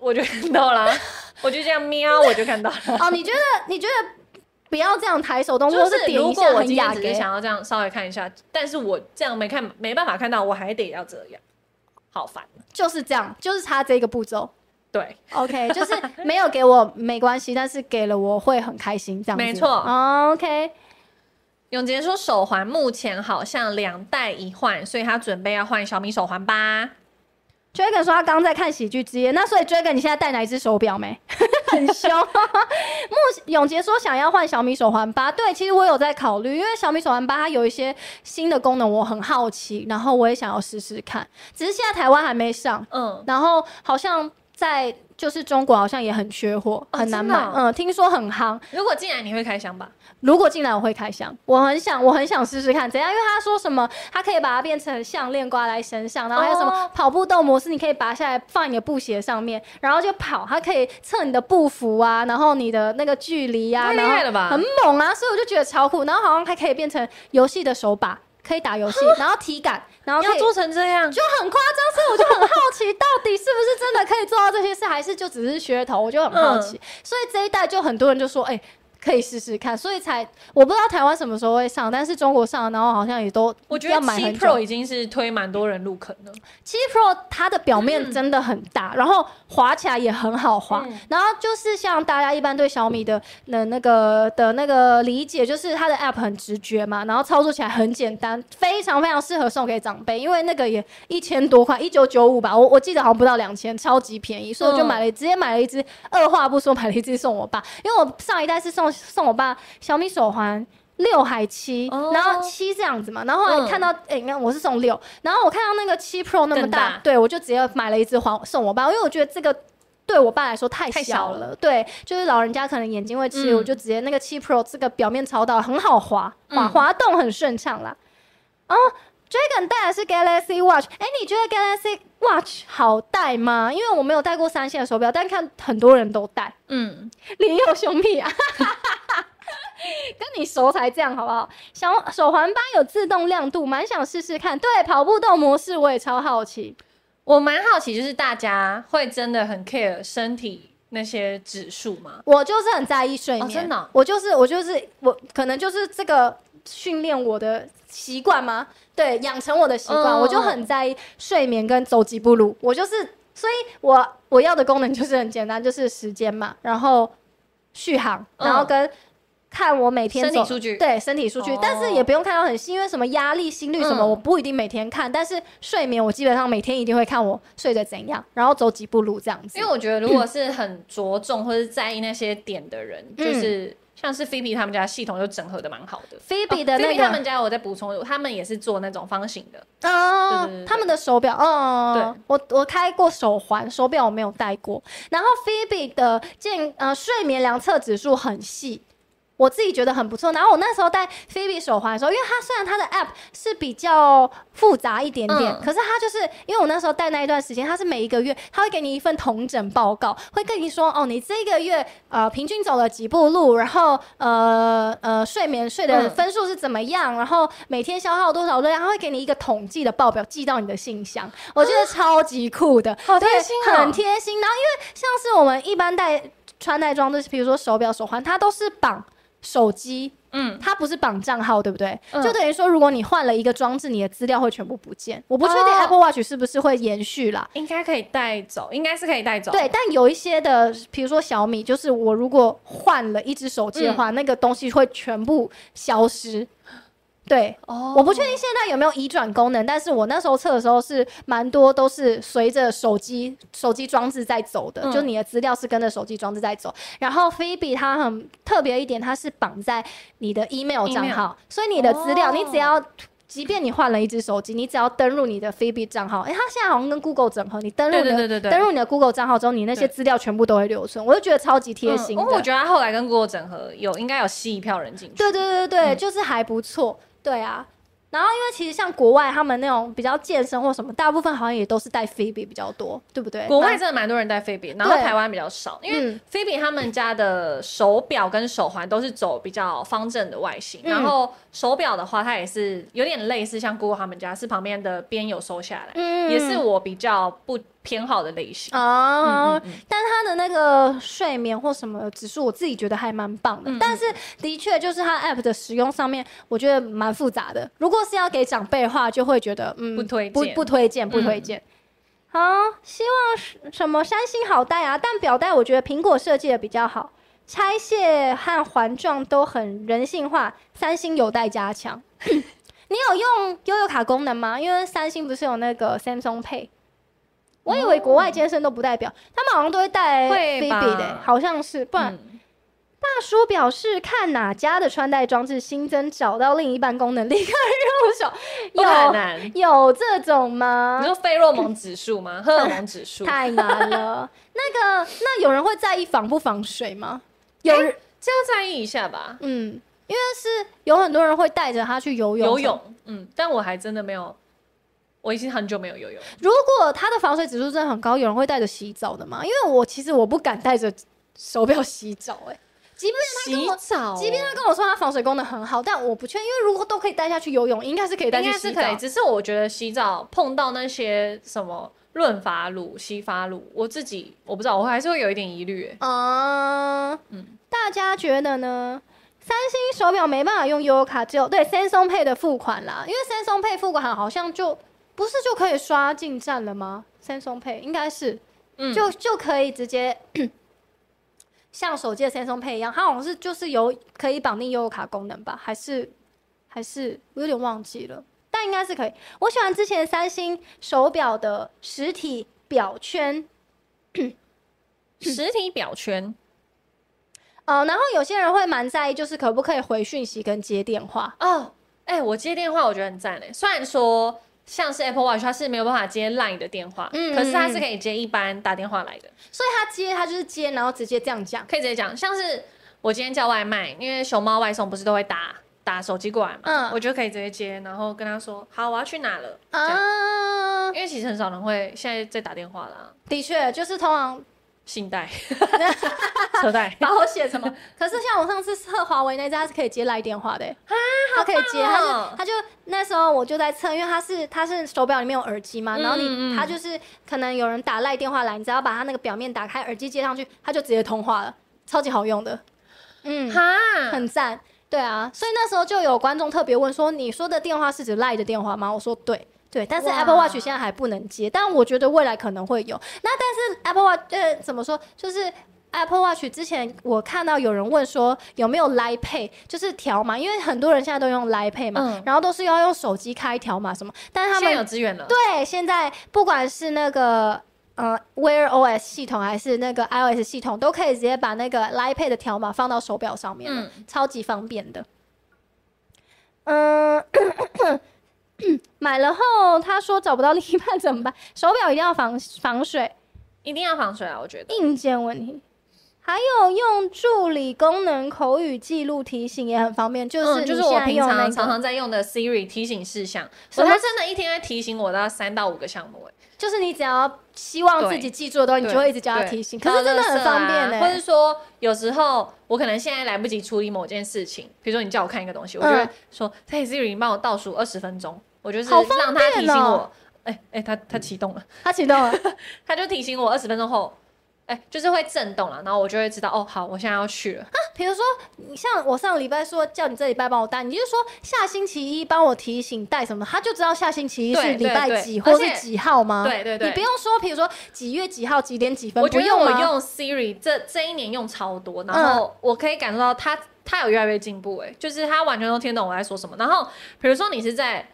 我就看到了，我就这样瞄，我就看到了。哦，你觉得你觉得不要这样抬手动作，就是如果我今天只是想要这样稍微看一下，但是我这样没看没办法看到，我还得要这样，好烦。就是这样，就是差这个步骤。对，OK，就是没有给我没关系，但是给了我会很开心，这样子。没错，OK。永杰说手环目前好像两代一换，所以他准备要换小米手环吧。Dragon 说他刚在看喜剧之夜，那所以 Dragon 你现在戴哪一只手表没？很凶。目永杰说想要换小米手环八，对，其实我有在考虑，因为小米手环八它有一些新的功能，我很好奇，然后我也想要试试看，只是现在台湾还没上，嗯，然后好像。在就是中国好像也很缺货，很难买。嗯，听说很夯。如果进来你会开箱吧？如果进来我会开箱，我很想，我很想试试看怎样。因为他说什么，他可以把它变成项链挂在身上，然后还有什么跑步斗模式，你可以拔下来放你的布鞋上面，然后就跑。它可以测你的步幅啊，然后你的那个距离啊，厉害了吧？很猛啊！所以我就觉得超酷。然后好像还可以变成游戏的手把。可以打游戏，然后体感，然后要做成这样就很夸张，所以我就很好奇，到底是不是真的可以做到这些事，还是就只是噱头？我就很好奇，嗯、所以这一代就很多人就说，哎、欸。可以试试看，所以才我不知道台湾什么时候会上，但是中国上，然后好像也都我觉得七 Pro 已经是推蛮多人入坑了。七 Pro 它的表面真的很大，嗯、然后滑起来也很好滑，嗯、然后就是像大家一般对小米的的那个的那个理解，就是它的 App 很直觉嘛，然后操作起来很简单，非常非常适合送给长辈，因为那个也一千多块，一九九五吧，我我记得好像不到两千，超级便宜，所以我就买了，嗯、直接买了一只，二话不说买了一只送我爸，因为我上一代是送。送我爸小米手环六还七，oh, 然后七这样子嘛，然后后来看到哎，你看、我是送六，然后我看到那个七 Pro 那么大，大。对我就直接买了一只还送我爸，因为我觉得这个对我爸来说太小了，对，就是老人家可能眼睛会吃，嗯、我就直接那个七 Pro 这个表面超大，很好滑，滑滑动很顺畅啦。哦、嗯 oh,，Dragon 戴的是 Galaxy Watch，哎、欸，你觉得 Galaxy Watch 好戴吗？因为我没有戴过三星的手表，但看很多人都戴，嗯，李友兄弟啊。跟你熟才这样好不好？小手环八有自动亮度，蛮想试试看。对，跑步动模式我也超好奇。我蛮好奇，就是大家会真的很 care 身体那些指数吗？我就是很在意睡眠，哦、真的、哦。我就是我就是我，可能就是这个训练我的习惯吗？对，养成我的习惯，嗯、我就很在意睡眠跟走几步路。我就是，所以我我要的功能就是很简单，就是时间嘛，然后续航，然后跟。嗯看我每天身体数据，对身体数据，但是也不用看到很细，因为什么压力、心率什么，我不一定每天看。但是睡眠，我基本上每天一定会看我睡得怎样，然后走几步路这样子。因为我觉得，如果是很着重或是在意那些点的人，就是像是菲比他们家系统就整合的蛮好的。菲比的那个，他们家我在补充，他们也是做那种方形的哦，他们的手表，哦，对，我我开过手环，手表我没有戴过。然后菲比的健呃睡眠量测指数很细。我自己觉得很不错，然后我那时候戴菲比手环的时候，因为它虽然它的 app 是比较复杂一点点，嗯、可是它就是因为我那时候戴那一段时间，它是每一个月它会给你一份统整报告，会跟你说哦，你这个月呃平均走了几步路，然后呃呃睡眠睡的分数是怎么样，嗯、然后每天消耗多少热量，它会给你一个统计的报表寄到你的信箱，我觉得超级酷的，好贴心啊，很贴心。然后因为像是我们一般戴穿戴装置，比如说手表、手环，它都是绑。手机，嗯，它不是绑账号，对不对？嗯、就等于说，如果你换了一个装置，你的资料会全部不见。我不确定 Apple Watch 是不是会延续啦，应该可以带走，应该是可以带走。对，但有一些的，比如说小米，就是我如果换了一只手机的话，嗯、那个东西会全部消失。对，oh. 我不确定现在有没有移转功能，但是我那时候测的时候是蛮多都是随着手机手机装置在走的，嗯、就你的资料是跟着手机装置在走。然后菲比它很特别一点，它是绑在你的 email 账号.所以你的资料、oh. 你只要，即便你换了一只手机，你只要登录你的菲比账号，哎，它现在好像跟 Google 整合，你登录你的登录你的 Google 账号之后，你那些资料全部都会留存，我就觉得超级贴心、嗯。我觉得它后来跟 Google 整合有应该有吸一票人进去。对对对对对，嗯、就是还不错。对啊。然后因为其实像国外他们那种比较健身或什么，大部分好像也都是戴 Fitbit 比较多，对不对？国外真的蛮多人戴 Fitbit，然后台湾比较少，因为 Fitbit 他们家的手表跟手环都是走比较方正的外形，嗯、然后手表的话，它也是有点类似像 Google 他们家是旁边的边有收下来，嗯、也是我比较不偏好的类型哦。但是它的那个睡眠或什么指数，我自己觉得还蛮棒的。嗯、但是的确就是它 App 的使用上面，我觉得蛮复杂的。如果是要给长辈的话，就会觉得嗯，不推不不推荐不推荐。好，希望什么三星好带啊，但表带我觉得苹果设计的比较好，拆卸和环状都很人性化，三星有待加强。你有用悠游卡功能吗？因为三星不是有那个 Samsung Pay。我以为国外健身都不代表，他们好像都会带 Fitbit 的，好像是。不然，嗯、大叔表示看哪家的穿戴装置新增找到另一半功能，立刻入手。有有这种吗？你说费洛蒙指数吗？荷尔蒙指数太难了。那个，那有人会在意防不防水吗？有人、欸、这要在意一下吧。嗯，因为是有很多人会带着它去游泳。游泳，嗯，但我还真的没有。我已经很久没有游泳。如果它的防水指数真的很高，有人会带着洗澡的吗？因为我其实我不敢带着手表洗澡、欸，哎，即便他跟我，洗澡即便他跟我说它防水功能很好，但我不确定，因为如果都可以带下去游泳，应该是可以带去洗澡。应该是可以，只是我觉得洗澡碰到那些什么润发乳、洗发乳，我自己我不知道，我还是会有一点疑虑、欸。嗯嗯，大家觉得呢？三星手表没办法用悠游卡，只有对 Samsung Pay 的付款啦，因为 Samsung Pay 付款好像就。不是就可以刷进站了吗？Samsung Pay 应该是，嗯、就就可以直接 像手机的 Samsung Pay 一样，它好像是就是有可以绑定悠游卡功能吧？还是还是我有点忘记了，但应该是可以。我喜欢之前三星手表的实体表圈，实体表圈。呃，然后有些人会蛮在意，就是可不可以回讯息跟接电话哦。哎、欸，我接电话我觉得很赞嘞，虽然说。像是 Apple Watch，它是没有办法接 Line 的电话，嗯，可是它是可以接一般打电话来的。所以它接，它就是接，然后直接这样讲，可以直接讲。像是我今天叫外卖，因为熊猫外送不是都会打打手机过来嘛，嗯，我就可以直接接，然后跟他说，好，我要去哪了，啊，因为其实很少人会现在在打电话啦。的确，就是通常。信贷、车贷、保险什么？可是像我上次测华为那支，它是可以接来电话的，啊，它可以接，它就它就那时候我就在测，因为他是他是手表里面有耳机嘛，然后你他就是可能有人打赖电话来，你只要把他那个表面打开，耳机接上去，他就直接通话了，超级好用的，嗯，哈，很赞，对啊，所以那时候就有观众特别问说，你说的电话是指赖的电话吗？我说对。对，但是 Apple Watch 现在还不能接，但我觉得未来可能会有。那但是 Apple Watch 呃怎么说？就是 Apple Watch 之前我看到有人问说有没有 Line Pay，就是条码，因为很多人现在都用 Line Pay 嘛，嗯、然后都是要用手机开条码什么。但是他们有资源了。对，现在不管是那个呃 Wear OS 系统还是那个 iOS 系统，都可以直接把那个 Line Pay 的条码放到手表上面，嗯，超级方便的。嗯。买了后，他说找不到另一半怎么办？手表一定要防防水，一定要防水啊！我觉得硬件问题，还有用助理功能口语记录提醒也很方便，就是、嗯、就是我平常常常在用的 Siri 提醒事项，它真的一天在提醒我到三到五个项目哎，就是你只要希望自己记住的东西，你就会一直叫他提醒，可是真的很方便呢、欸。或者说有时候我可能现在来不及处理某件事情，比如说你叫我看一个东西，我就会说，嘿 Siri，你帮我倒数二十分钟。我就是让他提醒我，哎哎、喔欸欸，他他启动了，他启动了，他就提醒我二十分钟后，哎、欸，就是会震动了，然后我就会知道，哦，好，我现在要去了。啊，比如说，你像我上个礼拜说叫你这礼拜帮我带，你就说下星期一帮我提醒带什么，他就知道下星期一是礼拜几或是几号吗？对对对，你不用说，比如说几月几号几点几分，我觉得我用 Siri 这这一年用超多，然后我可以感受到他他有越来越进步，哎，就是他完全都听懂我在说什么。然后比如说你是在。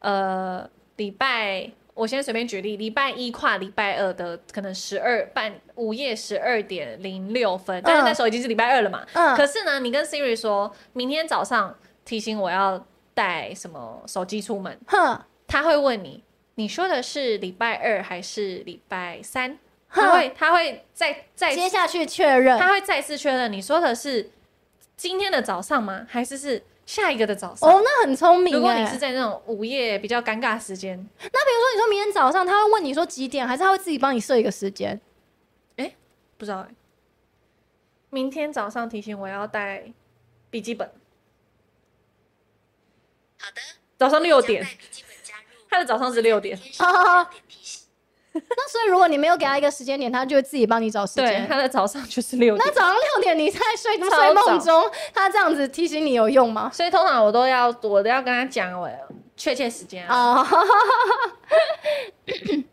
呃，礼拜我先随便举例，礼拜一跨礼拜二的可能十二半午夜十二点零六分，但是那时候已经是礼拜二了嘛。嗯。可是呢，你跟 Siri 说明天早上提醒我要带什么手机出门，哼，他会问你，你说的是礼拜二还是礼拜三？他会他会再再接下去确认，他会再次确认你说的是今天的早上吗？还是是？下一个的早上。哦，那很聪明。如果你是在那种午夜比较尴尬的时间，那比如说你说明天早上，他会问你说几点，还是他会自己帮你设一个时间？哎、欸，不知道哎、欸。明天早上提醒我要带笔记本。好的。早上六点。他的早上是六点。那所以如果你没有给他一个时间点，他就会自己帮你找时间。对，他的早上就是六点。那早上六点你在睡睡梦中，他这样子提醒你有用吗？所以通常我都要，我都要跟他讲我确切时间啊。Oh.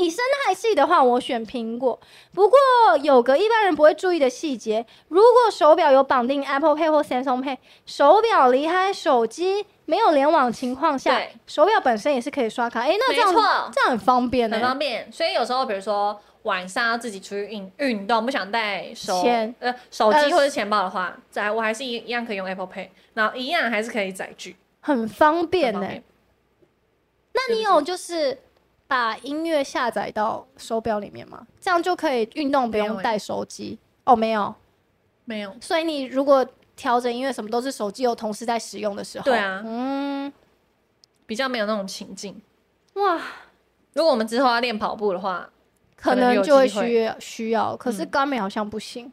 以生态系的话，我选苹果。不过有个一般人不会注意的细节，如果手表有绑定 Apple Pay 或 Samsung Pay，手表离开手机没有联网情况下，手表本身也是可以刷卡。哎、欸，那这样，这样很方便、欸，很方便。所以有时候，比如说晚上要自己出去运运动，不想带手钱呃手机或者钱包的话，在、呃、我还是一一样可以用 Apple Pay，然后一样还是可以载具，很方便呢、欸。那你有就是？把音乐下载到手表里面吗？这样就可以运动不用带手机、欸、哦？没有，没有。所以你如果调整音乐什么都是手机有同时在使用的时候，对啊，嗯，比较没有那种情境。哇，如果我们之后要练跑步的话，可能就会需要需要。可是 Garmin 好像不行。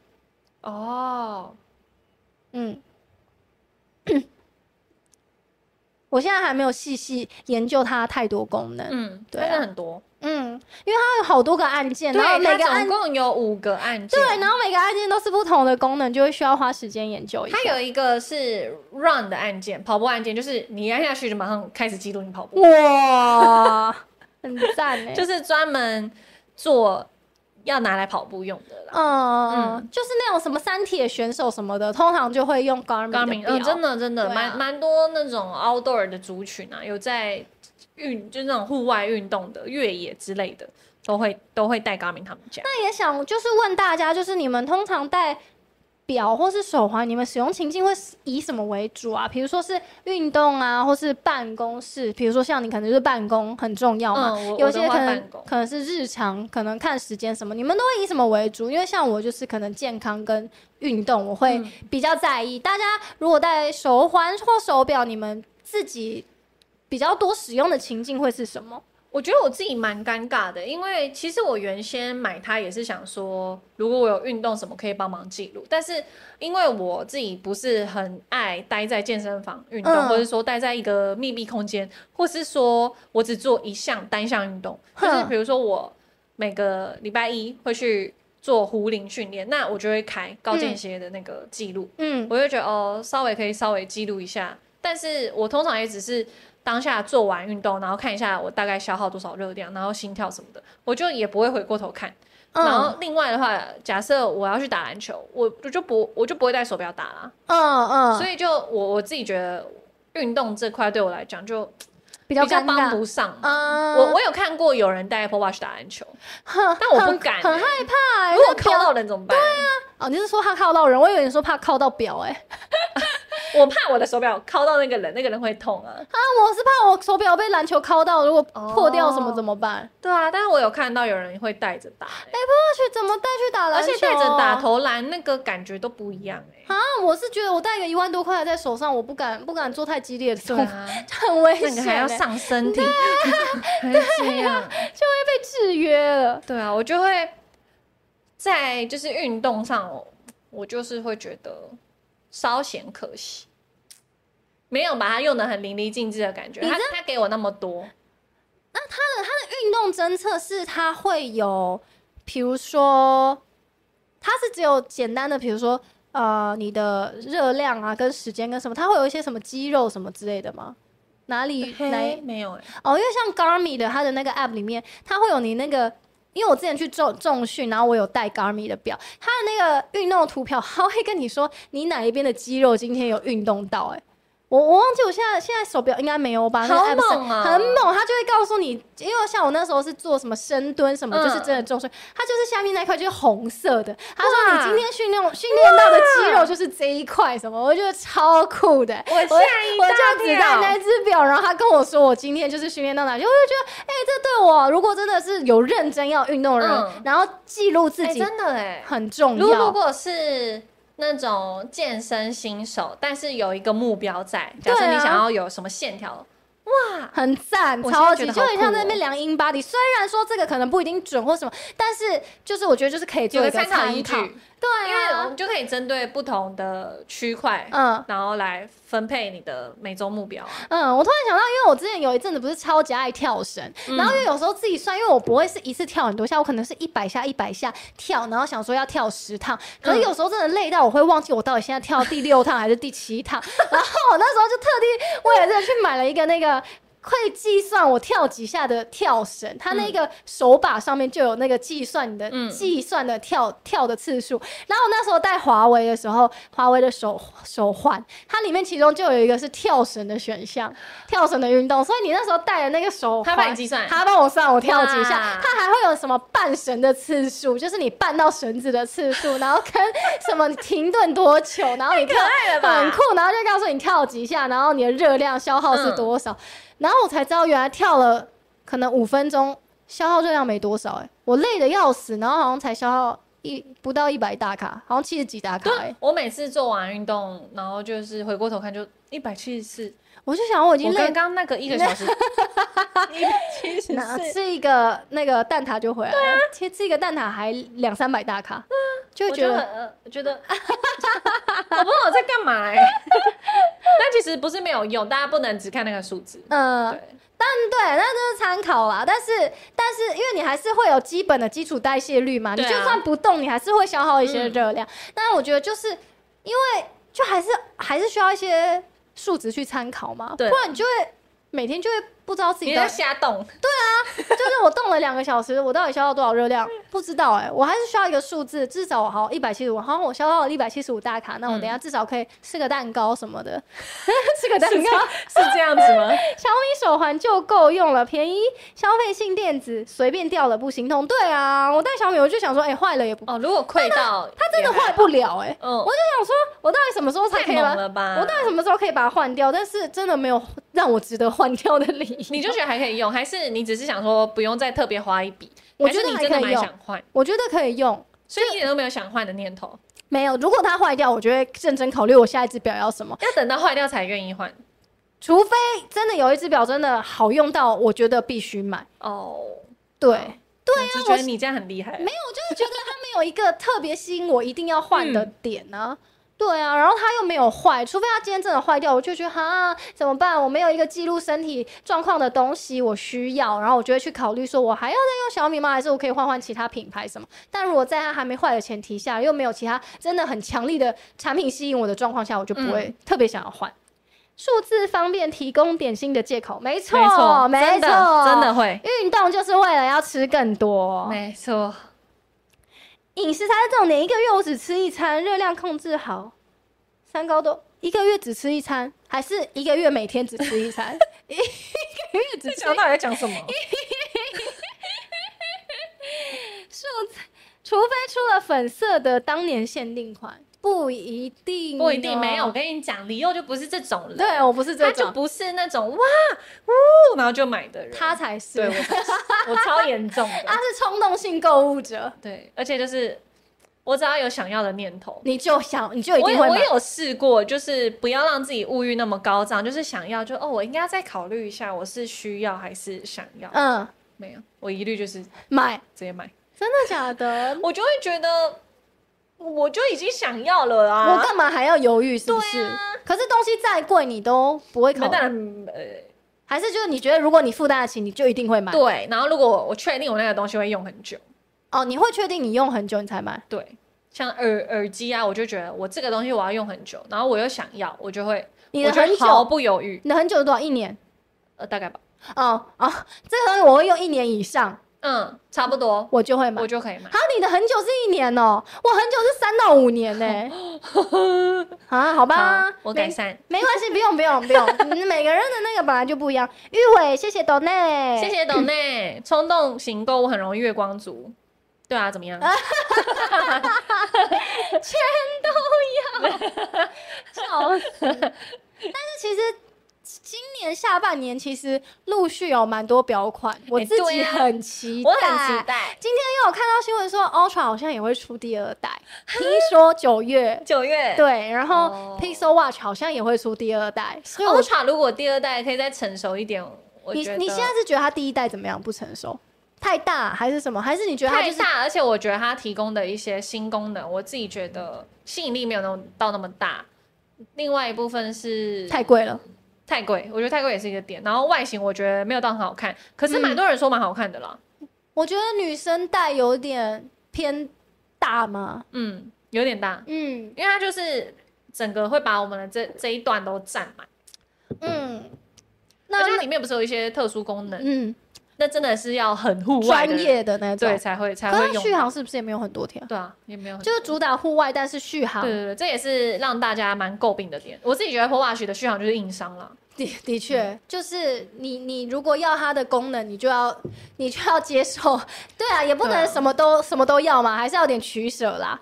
嗯、哦，嗯。我现在还没有细细研究它太多功能，嗯，对、啊，很多，嗯，因为它有好多个按键，然后每个按总共有五个按键，对，然后每个按键都是不同的功能，就会需要花时间研究一下。它有一个是 run 的按键，跑步按键，就是你按下去就马上开始记录你跑步，哇，很赞诶，就是专门做。要拿来跑步用的啦，嗯嗯，就是那种什么三铁选手什么的，通常就会用 Garmin，嗯，真的真的蛮蛮多那种 outdoor 的族群啊，有在运就是那种户外运动的越野之类的，都会都会带 Garmin 他们家。那也想就是问大家，就是你们通常带。表或是手环，你们使用情境会以什么为主啊？比如说是运动啊，或是办公室。比如说像你可能就是办公很重要嘛，嗯、有些可能可能是日常，可能看时间什么，你们都会以什么为主？因为像我就是可能健康跟运动，我会比较在意。嗯、大家如果戴手环或手表，你们自己比较多使用的情境会是什么？我觉得我自己蛮尴尬的，因为其实我原先买它也是想说，如果我有运动什么可以帮忙记录。但是因为我自己不是很爱待在健身房运动，嗯、或者说待在一个密闭空间，或是说我只做一项单项运动，嗯、就是比如说我每个礼拜一会去做壶铃训练，那我就会开高间歇的那个记录，嗯，我就觉得哦，稍微可以稍微记录一下。但是我通常也只是。当下做完运动，然后看一下我大概消耗多少热量，然后心跳什么的，我就也不会回过头看。嗯、然后另外的话，假设我要去打篮球，我我就不我就不会带手表打啦。嗯嗯。所以就我我自己觉得运动这块对我来讲就比较帮不上。嗯。我我有看过有人带 Apple Watch 打篮球，嗯、但我不敢、欸很，很害怕、欸。如果靠到人怎么办？对啊。哦，你是说他靠到人？我以为你说怕靠到表哎、欸。我怕我的手表敲到那个人，那个人会痛啊！啊，我是怕我手表被篮球敲到，如果破掉什么怎么办？哦、对啊，但是我有看到有人会带着打、欸。哎，不要去怎么带去打篮球？而且带着打投篮那个感觉都不一样哎、欸。啊，我是觉得我带个一万多块在手上，我不敢不敢做太激烈的动作，啊、很危险、欸，还要上身体，对，这样 就会被制约了。对啊，我就会在就是运动上，我就是会觉得。稍显可惜，没有把它用的很淋漓尽致的感觉。他他给我那么多，那他的他的运动侦测是他会有，比如说，他是只有简单的，比如说呃你的热量啊跟时间跟什么，他会有一些什么肌肉什么之类的吗？哪里来没有哎、欸？哦，因为像 Garmin 的它的那个 App 里面，它会有你那个。因为我之前去重重训，然后我有带 Garmin 的表，它的那个运动图表，它会跟你说你哪一边的肌肉今天有运动到、欸，哎。我我忘记我现在现在手表应该没有吧？好猛啊！很猛，他就会告诉你，因为像我那时候是做什么深蹲什么，嗯、就是真的重训，他就是下面那块就是红色的。他说你今天训练训练到的肌肉就是这一块什么，我觉得超酷的。我吓一跳，我就只带那只表，然后他跟我说我今天就是训练到哪里，我就觉得哎、欸，这对我如果真的是有认真要运动的人，嗯、然后记录自己、欸、真的哎很重要。如果是那种健身新手，但是有一个目标在，假设你想要有什么线条。哇，很赞，超级，就很像在那边量 InBody。虽然说这个可能不一定准或什么，但是就是我觉得就是可以做一个参考依据。对啊，因为我们就可以针对不同的区块，嗯，然后来分配你的每周目标啊。嗯，我突然想到，因为我之前有一阵子不是超级爱跳绳，嗯、然后因为有时候自己算，因为我不会是一次跳很多下，我可能是一百下一百下跳，然后想说要跳十趟，可是有时候真的累到我会忘记我到底现在跳第六趟还是第七趟，然后 我那时候就特地为了这个去买了一个那个。会计算我跳几下的跳绳，它那个手把上面就有那个计算你的计算的跳跳的次数。然后我那时候戴华为的时候，华为的手手环，它里面其中就有一个是跳绳的选项，跳绳的运动。所以你那时候戴的那个手环，它帮你计算，它帮我算我跳几下。它还会有什么半绳的次数，就是你绊到绳子的次数，然后跟什么停顿多久，然后你跳很酷，然后就告诉你跳几下，然后你的热量消耗是多少。然后我才知道，原来跳了可能五分钟，消耗热量没多少哎、我累的要死，然后好像才消耗一不到一百大卡，好像七十几大卡哎、我每次做完运动，然后就是回过头看就一百七十四，我就想我已经累。刚刚那个一个小时，一百七十四，吃一个那个蛋挞就回来了。对啊，其实吃一个蛋挞还两三百大卡，就觉得我觉得 我不知道我在干嘛哎、欸。但其实不是没有用，大家不能只看那个数字。嗯，对，但对，那就是参考啦。但是，但是，因为你还是会有基本的基础代谢率嘛，你就算不动，你还是会消耗一些热量。但我觉得，就是因为就还是还是需要一些数值去参考嘛，不然你就会每天就会。不知道自己在瞎动，对啊，就是我动了两个小时，我到底消耗多少热量？不知道哎、欸，我还是需要一个数字，至少我好一百七十五，好像我消耗了一百七十五大卡，那我等一下至少可以吃个蛋糕什么的，吃个蛋糕是这样子吗？小米手环就够用了，便宜，消费性电子，随便掉了不心痛。对啊，我带小米，我就想说，哎、欸，坏了也不哦，如果亏到它真的坏不了哎、欸，嗯，我就想说，我到底什么时候才可以把了吧？我到底什么时候可以把它换掉？但是真的没有让我值得换掉的理由。你就觉得还可以用，还是你只是想说不用再特别花一笔？我觉得你真的蛮想换，我觉得可以用，所以一点都没有想换的念头。没有，如果它坏掉，我就会认真考虑我下一只表要什么。要等到坏掉才愿意换，除非真的有一只表真的好用到我觉得必须买。哦，对，对啊，我觉得你这样很厉害。没有，我就是觉得它没有一个特别吸引我一定要换的点呢、啊。嗯对啊，然后它又没有坏，除非它今天真的坏掉，我就觉得哈怎么办？我没有一个记录身体状况的东西，我需要，然后我就会去考虑说，我还要再用小米吗？还是我可以换换其他品牌什么？但如果在它还没坏的前提下，又没有其他真的很强力的产品吸引我的状况下，我就不会特别想要换。数、嗯、字方便提供点心的借口，没错，没错，真的，真的会运动就是为了要吃更多，没错。饮食才是重点，一个月我只吃一餐，热量控制好，三高都一个月只吃一餐，还是一个月每天只吃一餐？一个月只吃。到底在讲什么？数除非出了粉色的当年限定款，不一定，不一定没有。我跟你讲，李佑就不是这种人，对我不是这种，他就不是那种哇呜，然后就买的人，他才是。对我，我超 严重的，他是冲动性购物者。对，而且就是。我只要有想要的念头，你就想，你就一定会。我我有试过，就是不要让自己物欲那么高涨，就是想要，就哦，我应该再考虑一下，我是需要还是想要？嗯，没有，我一律就是买，直接买。真的假的？我就会觉得，我就已经想要了啊，我干嘛还要犹豫？是不是？啊、可是东西再贵，你都不会考虑。呃，还是就是你觉得，如果你负担得起，你就一定会买。对，然后如果我确定我那个东西会用很久。哦，你会确定你用很久你才买？对，像耳耳机啊，我就觉得我这个东西我要用很久，然后我又想要，我就会，你的很久毫不犹豫。你的很久是多少？一年？呃，大概吧。哦哦，这个东西我会用一年以上。嗯，差不多，我就会买，我就可以买。好，你的很久是一年哦，我很久是三到五年呢。啊，好吧，好，我改善，没关系，不用不用不用，每个人的那个本来就不一样。玉伟，谢谢董内，谢谢董内。冲动型购物很容易月光族。对啊，怎么样？全都要，笑死！但是其实今年下半年其实陆续有蛮多表款，我自己很期待。我很期待。今天又有看到新闻说，Ultra 好像也会出第二代，听说九月。九月。对，然后 Pixel Watch 好像也会出第二代。所以 Ultra 如果第二代可以再成熟一点，我你你现在是觉得它第一代怎么样？不成熟？太大还是什么？还是你觉得它、就是、太大？而且我觉得它提供的一些新功能，我自己觉得吸引力没有那么到那么大。另外一部分是太贵了，太贵，我觉得太贵也是一个点。然后外形我觉得没有到很好看，可是蛮多人说蛮好看的啦。嗯、我觉得女生戴有点偏大嘛？嗯，有点大。嗯，因为它就是整个会把我们的这这一段都占满。嗯，那它里面不是有一些特殊功能？嗯。那真的是要很户外专业的那种，对，才会才会用。续航是不是也没有很多天？对啊，也没有。就是主打户外，但是续航。对对对，这也是让大家蛮诟病的点。我自己觉得 Apple Watch 的续航就是硬伤了。的的确，嗯、就是你你如果要它的功能，你就要你就要接受。对啊，也不能什么都什么都要嘛，还是要有点取舍啦。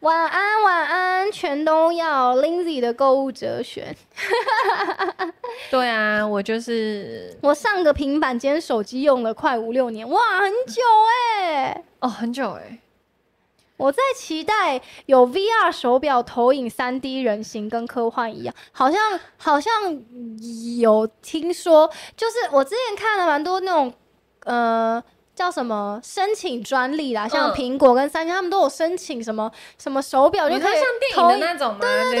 晚安，晚安，全都要 Lindsay 的购物哲学。对啊，我就是我上个平板今天手机用了快五六年，哇，很久哎、欸，哦，很久哎、欸。我在期待有 VR 手表投影三 D 人形，跟科幻一样，好像好像有听说，就是我之前看了蛮多那种，呃。叫什么申请专利啦像苹果跟三星他们都有申请什么什么手表就可以投影对对对。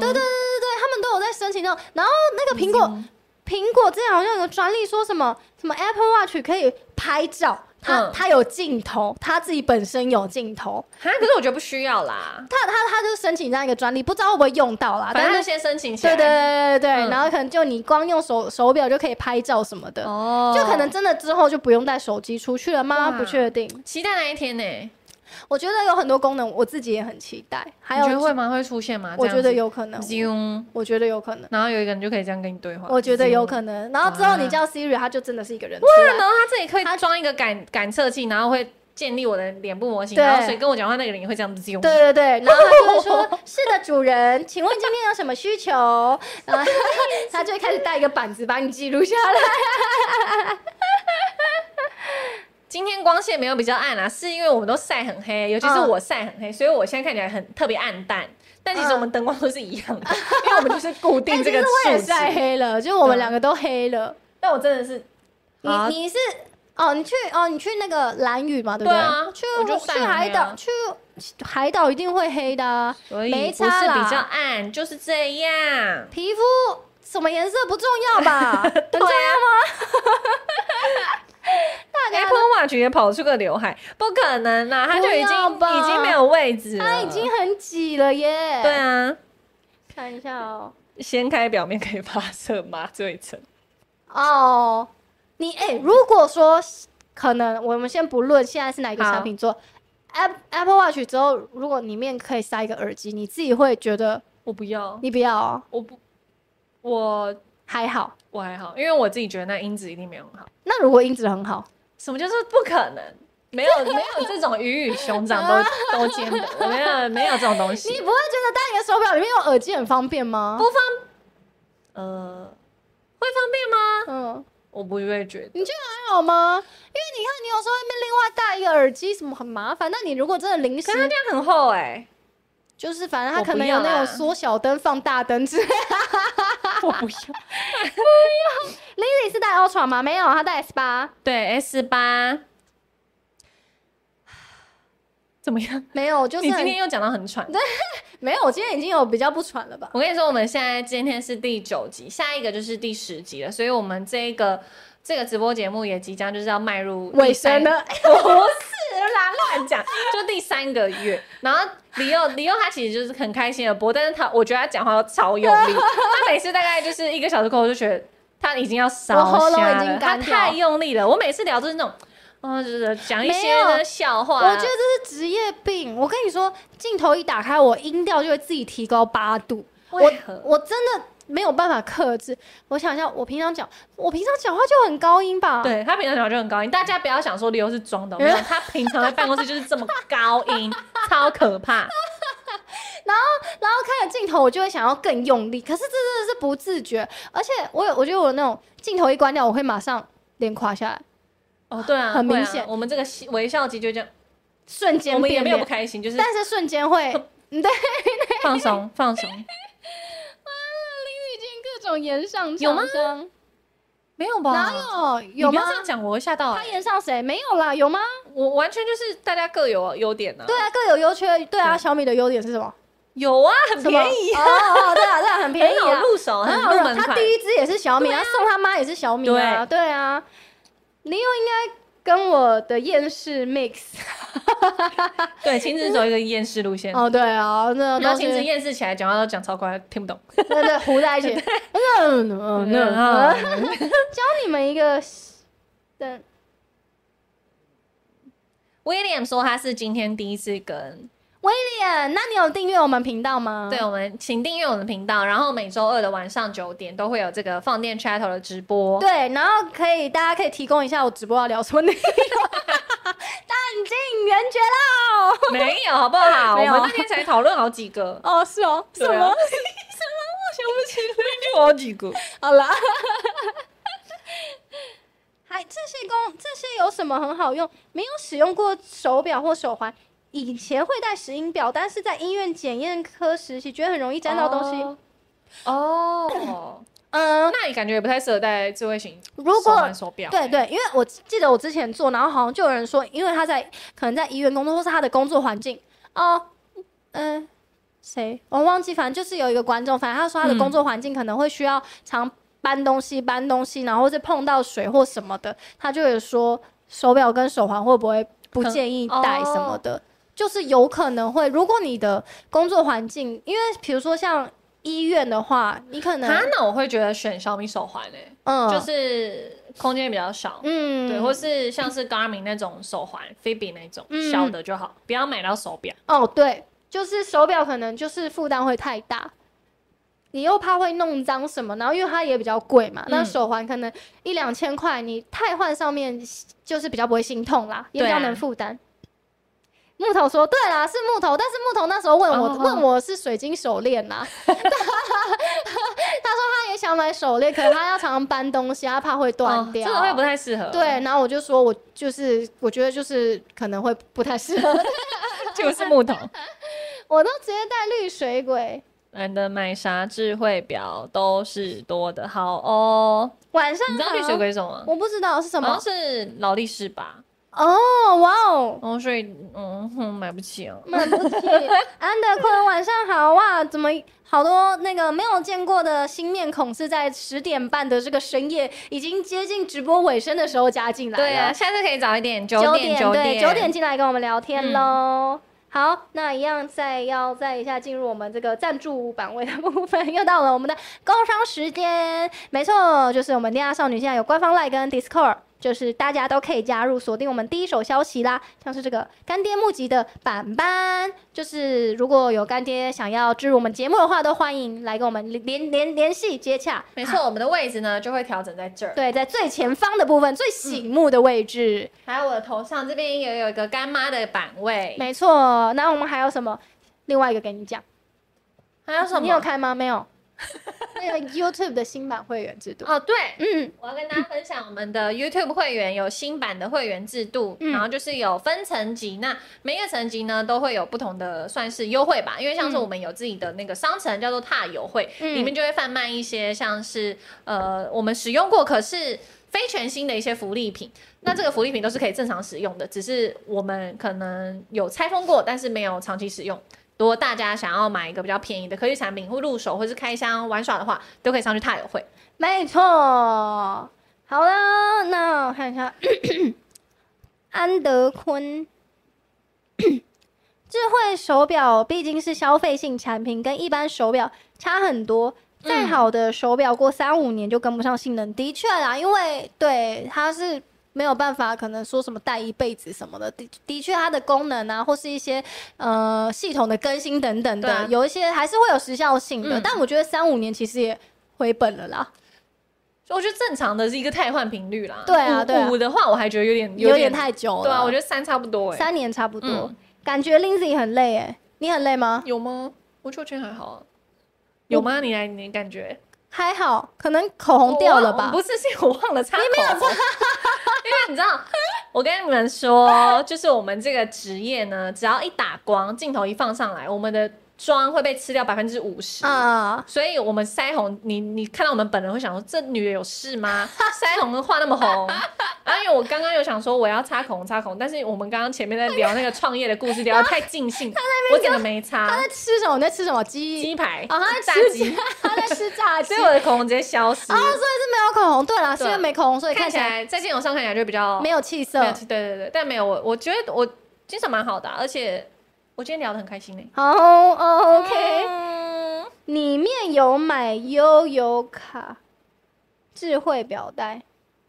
对对对对他们都有在申请那种。然后那个苹果苹果之前好像有个专利说什么什么 apple watch 可以拍照他他有镜头，他自己本身有镜头。可是我觉得不需要啦。他他他就申请这样一个专利，不知道会不会用到啦。反正先申请起来。对对对对对，嗯、然后可能就你光用手手表就可以拍照什么的。哦。就可能真的之后就不用带手机出去了吗？不确定。期待那一天呢？我觉得有很多功能，我自己也很期待。还有你觉得会吗？会出现吗？我觉得有可能。Zoom，我觉得有可能。然后有一个人就可以这样跟你对话。我觉得有可能。然后之后你叫 Siri，它就真的是一个人。哇！然后它这里可以装一个感感测器，然后会建立我的脸部模型。然后所以跟我讲话那个人也会这样子用。对对对。然后他就会说：“是的，主人，请问今天有什么需求？”然后他就会开始带一个板子把你记录下来。今天光线没有比较暗啊，是因为我们都晒很黑，尤其是我晒很黑，所以我现在看起来很特别暗淡。但其实我们灯光都是一样的，因为我们就是固定这个数字。晒黑了，就我们两个都黑了。但我真的是，你你是哦，你去哦，你去那个蓝屿嘛，对不对？去我就去海岛，去海岛一定会黑的，所以不是比较暗，就是这样。皮肤什么颜色不重要吧？很重要吗？Apple Watch 也跑出个刘海，不可能啦！它就已经已经没有位置了，它已经很挤了耶。对啊，看一下哦。掀开表面可以发射麻醉层。哦，你哎、欸，如果说可能，我们先不论现在是哪一个产品做 Apple Apple Watch 之后，如果里面可以塞一个耳机，你自己会觉得我不要？你不要啊？我不，我还好，我还好，因为我自己觉得那音质一定没有很好。那如果音质很好？什么就是不可能？没有 没有这种鱼与熊掌都都兼得，没有没有这种东西。你不会觉得戴一个手表里面有耳机很方便吗？不方，呃，会方便吗？嗯，我不会觉得。你觉得还好吗？因为你看，你有时候外面另外戴一个耳机，什么很麻烦。那你如果真的临时，可是它这样很厚哎、欸，就是反正它可能有那种缩小灯、放大灯之类。我不要，不要。Lily 是戴 Ultra 吗？没有，她戴 S 八。对，S 八。怎么样？没有，就是你今天又讲到很喘。对，没有，我今天已经有比较不喘了吧？我跟你说，我们现在今天是第九集，下一个就是第十集了，所以我们这个这个直播节目也即将就是要迈入尾声了。不是啦，乱讲，就第三个月。然后李佑，李佑他其实就是很开心的播，但是他我觉得他讲话都超用力，他每次大概就是一个小时过后，我就觉得他已经要烧瞎了，他太用力了。我每次聊都是那种。哦，就是讲一些的笑话。我觉得这是职业病。我跟你说，镜头一打开，我音调就会自己提高八度。我我真的没有办法克制。我想一下，我平常讲，我平常讲话就很高音吧？对，他平常讲话就很高音。大家不要想说理由是装的，没有，他平常在办公室就是这么高音，超可怕。然后然后看着镜头，我就会想要更用力，可是这真的是不自觉，而且我有我觉得我那种镜头一关掉，我会马上脸垮下来。哦，对啊，很明显、啊，我们这个微笑肌就这样瞬间，我们也没有不开心，就是但是瞬间会，对，对，放松放松。有吗？没有吧？哪有？有吗？这样讲我会吓到、欸。他延上谁？没有啦，有吗？我完全就是大家各有优点呢。对啊，各有优缺。对啊，小米的优点是什么？有啊，很便宜。啊哦，对啊，对啊，很便宜，很好入手，很入门款。他第一支也是小米，他送他妈也是小米啊。对啊，你又应该。跟我的厌世 mix，对，亲自走一个厌世路线。哦，对啊，那然后晴子厌世起来，讲话都讲超快，听不懂。对对，糊在一起。嗯嗯嗯，教你们一个。等。William 说他是今天第一次跟。威廉，那你有订阅我们频道吗？对，我们请订阅我们的频道，然后每周二的晚上九点都会有这个放电 chattle 的直播。对，然后可以大家可以提供一下我直播要聊什么内容。弹尽援绝喽！没有，好不好？我们那天才讨论好几个。哦，是哦，什么？什么？我想不起来，就 好几个。好了，还这些功，这些有什么很好用？没有使用过手表或手环。以前会带石英表，但是在医院检验科实习，觉得很容易沾到东西。哦，嗯，那你感觉也不太适合戴智慧型手表。对对，因为我记得我之前做，然后好像就有人说，因为他在可能在医院工作，或是他的工作环境哦，嗯、呃，谁我忘记，反正就是有一个观众，反正他说他的工作环境可能会需要常搬东西、搬东西，然后是碰到水或什么的，他就有说手表跟手环会不会不建议戴什么的。就是有可能会，如果你的工作环境，因为比如说像医院的话，你可能，那我会觉得选小米手环诶、欸，嗯，就是空间比较小，嗯，对，或是像是 Garmin 那种手环，Fitbit 那种、嗯、小的就好，不要买到手表。哦，对，就是手表可能就是负担会太大，你又怕会弄脏什么，然后因为它也比较贵嘛，那、嗯、手环可能一两千块，你太换上面就是比较不会心痛啦，也比较能负担。木头说：“对啦，是木头，但是木头那时候问我，oh, oh. 问我是水晶手链呐、啊。他说他也想买手链，可是他要常常搬东西，他怕会断掉，这个会不太适合。对，然后我就说，我就是我觉得就是可能会不太适合，就是木头。我都直接带绿水鬼。懒得买啥智慧表都是多的好哦。晚上你知道绿水鬼是什么？我不知道是什么，好像是劳力士吧。”哦，哇哦，哦，所以，嗯哼，买不起啊，买不起。安德坤，晚上好哇！怎么好多那个没有见过的新面孔是在十点半的这个深夜，已经接近直播尾声的时候加进来？对啊，下次可以早一点，九点九点九点进来跟我们聊天喽。嗯、好，那一样再要再一下进入我们这个赞助版位的部分，又到了我们的工商时间。没错，就是我们恋爱少女现在有官方 LINE 跟 Discord。就是大家都可以加入，锁定我们第一手消息啦。像是这个干爹募集的板板，就是如果有干爹想要支持我们节目的话，都欢迎来跟我们联联联系接洽。没错，我们的位置呢就会调整在这儿，对，在最前方的部分，最醒目的位置。嗯、还有我的头上这边也有一个干妈的版位。没错，那我们还有什么？另外一个给你讲，还有什么？你有开吗？没有。那个 YouTube 的新版会员制度。哦，对，嗯，我要跟大家分享我们的 YouTube 会员有新版的会员制度，嗯、然后就是有分层级，那每一个层级呢都会有不同的算是优惠吧，因为像是我们有自己的那个商城叫做踏友会，嗯、里面就会贩卖一些像是呃我们使用过可是非全新的一些福利品，那这个福利品都是可以正常使用的，只是我们可能有拆封过，但是没有长期使用。如果大家想要买一个比较便宜的科技产品或入手，或是开箱玩耍的话，都可以上去踏友会。没错，好了，那我看一下，安德坤，智慧手表毕竟是消费性产品，跟一般手表差很多。再好的手表过三五年就跟不上性能，的确啦，因为对它是。没有办法，可能说什么带一辈子什么的，的的确它的功能啊，或是一些呃系统的更新等等的，啊、有一些还是会有时效性的。嗯、但我觉得三五年其实也回本了啦。我觉得正常的是一个汰换频率啦。对啊，对啊。五的话我还觉得有点有点，太久了。对啊，我觉得三差不多哎、欸。三年差不多，嗯、感觉 Lindsay 很累哎、欸，你很累吗？有吗？我觉得圈还好啊。有吗？你来，你感觉还好？可能口红掉了吧？不是，是我忘了擦口因为你知道，我跟你们说，就是我们这个职业呢，只要一打光，镜头一放上来，我们的。妆会被吃掉百分之五十啊，所以我们腮红，你你看到我们本人会想说，这女的有事吗？腮红画那么红，啊，因为我刚刚有想说我要擦口红擦口红，但是我们刚刚前面在聊那个创业的故事，聊得太尽兴，我真的没擦。他在吃什么？你在吃什么？鸡鸡排啊？他在炸鸡，他在吃炸鸡，所以我的口红直接消失啊，所以是没有口红。对啦，是因为没口红，所以看起来在镜头上看起来就比较没有气色。对对对，但没有我，我觉得我精神蛮好的，而且。我今天聊得很开心呢。好，OK。里面有买悠游卡，智慧表带，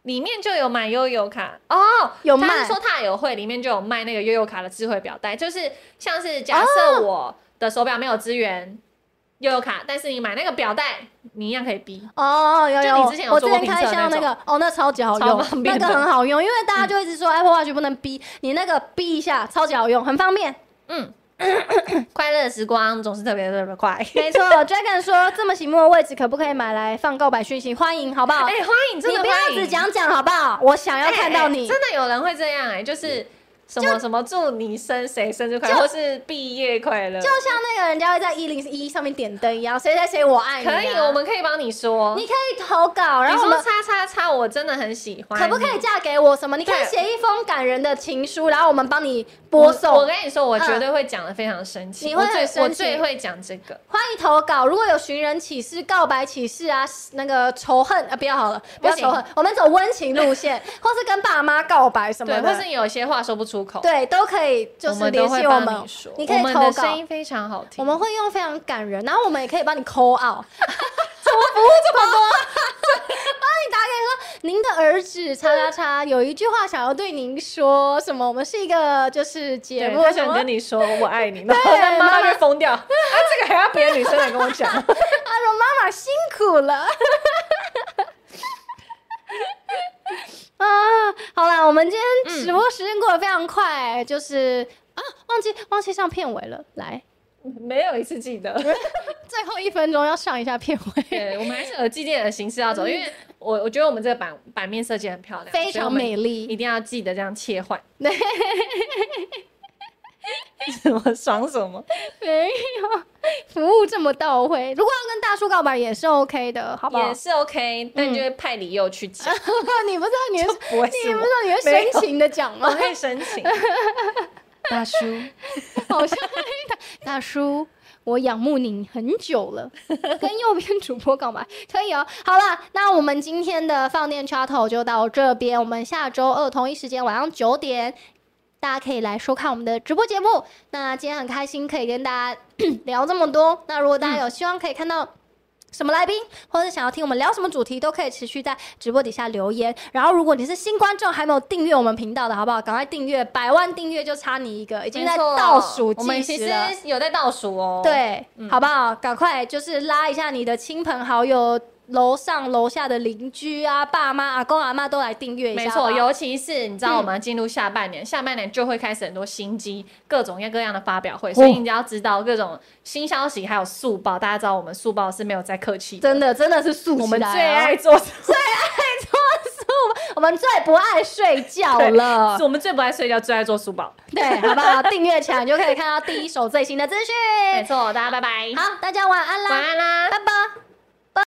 里面就有买悠游卡哦。有卖，他是说他有会，里面就有卖那个悠游卡的智慧表带，就是像是假设我的手表没有支援悠游卡，但是你买那个表带，你一样可以逼。哦，有有。就你之前有做过评测的那个，哦，那超级好用，那个很好用，因为大家就一直说 Apple Watch 不能逼，你那个逼一下，超级好用，很方便。嗯。快乐的时光总是特别特别快。没错，Dragon 说这么醒目的位置可不可以买来放告白讯息？欢迎，好不好？哎、欸，欢迎，真的欢迎。你不要只讲讲好不好？我想要看到你。欸欸、真的有人会这样哎、欸，就是。什么什么祝你生谁生日快乐，或是毕业快乐，就像那个人家会在一零一上面点灯一样，谁谁谁我爱你。可以，我们可以帮你说，你可以投稿，然后我们叉叉叉，我真的很喜欢。可不可以嫁给我？什么？你可以写一封感人的情书，然后我们帮你播送。我跟你说，我绝对会讲的非常深情。你会很深情，我最会讲这个。欢迎投稿，如果有寻人启事、告白启事啊，那个仇恨啊，不要好了，不要仇恨，我们走温情路线，或是跟爸妈告白什么的，或是有些话说不出口，对，都可以。就是联系我们，你可以投稿，声音非常好听，我们会用非常感人，然后我们也可以帮你 call out，怎么服务这么多？帮你打给说，您的儿子叉叉叉有一句话想要对您说什么？我们是一个就是节目，我想跟你说我爱你，然后让妈妈就疯掉，啊，这个还要别的女生来跟我讲，他说妈妈辛苦了。啊，好啦，我们今天直播时间过得非常快，欸，嗯、就是啊，忘记忘记上片尾了，来，没有一次记得，最后一分钟要上一下片尾，对，我们还是有纪念的形式要走，嗯、因为我我觉得我们这个版版面设计很漂亮，非常美丽，一定要记得这样切换。什么爽什么？没有，服务这么到位。如果要跟大叔告白也是 OK 的，好不好？也是 OK，但就会派李佑去讲。你不知道你会，你不知道你会深情的讲吗？我会深情。大叔，好像大叔，我仰慕你很久了。跟右边主播告白可以哦。好了，那我们今天的放电 chat 就到这边。我们下周二同一时间晚上九点。大家可以来收看我们的直播节目。那今天很开心可以跟大家 聊这么多。那如果大家有希望可以看到什么来宾，或者想要听我们聊什么主题，都可以持续在直播底下留言。然后如果你是新观众，还没有订阅我们频道的，好不好？赶快订阅，百万订阅就差你一个，已经在倒数计时了。我们其实有在倒数哦。对，嗯、好不好？赶快就是拉一下你的亲朋好友。楼上楼下的邻居啊，爸妈、阿公、阿妈都来订阅一下。没错，尤其是你知道，我们进入下半年，嗯、下半年就会开始很多新机，各种各样的发表会，所以你要知道各种新消息，还有速报。大家知道，我们速报是没有在客气，真的，真的是速、哦。我们最爱做，最爱做速报，我们最不爱睡觉了。是我们最不爱睡觉，最爱做速报。对，好不好？订阅起来你就可以看到第一手最新的资讯。没错，大家拜拜。好，大家晚安啦，晚安啦，拜拜。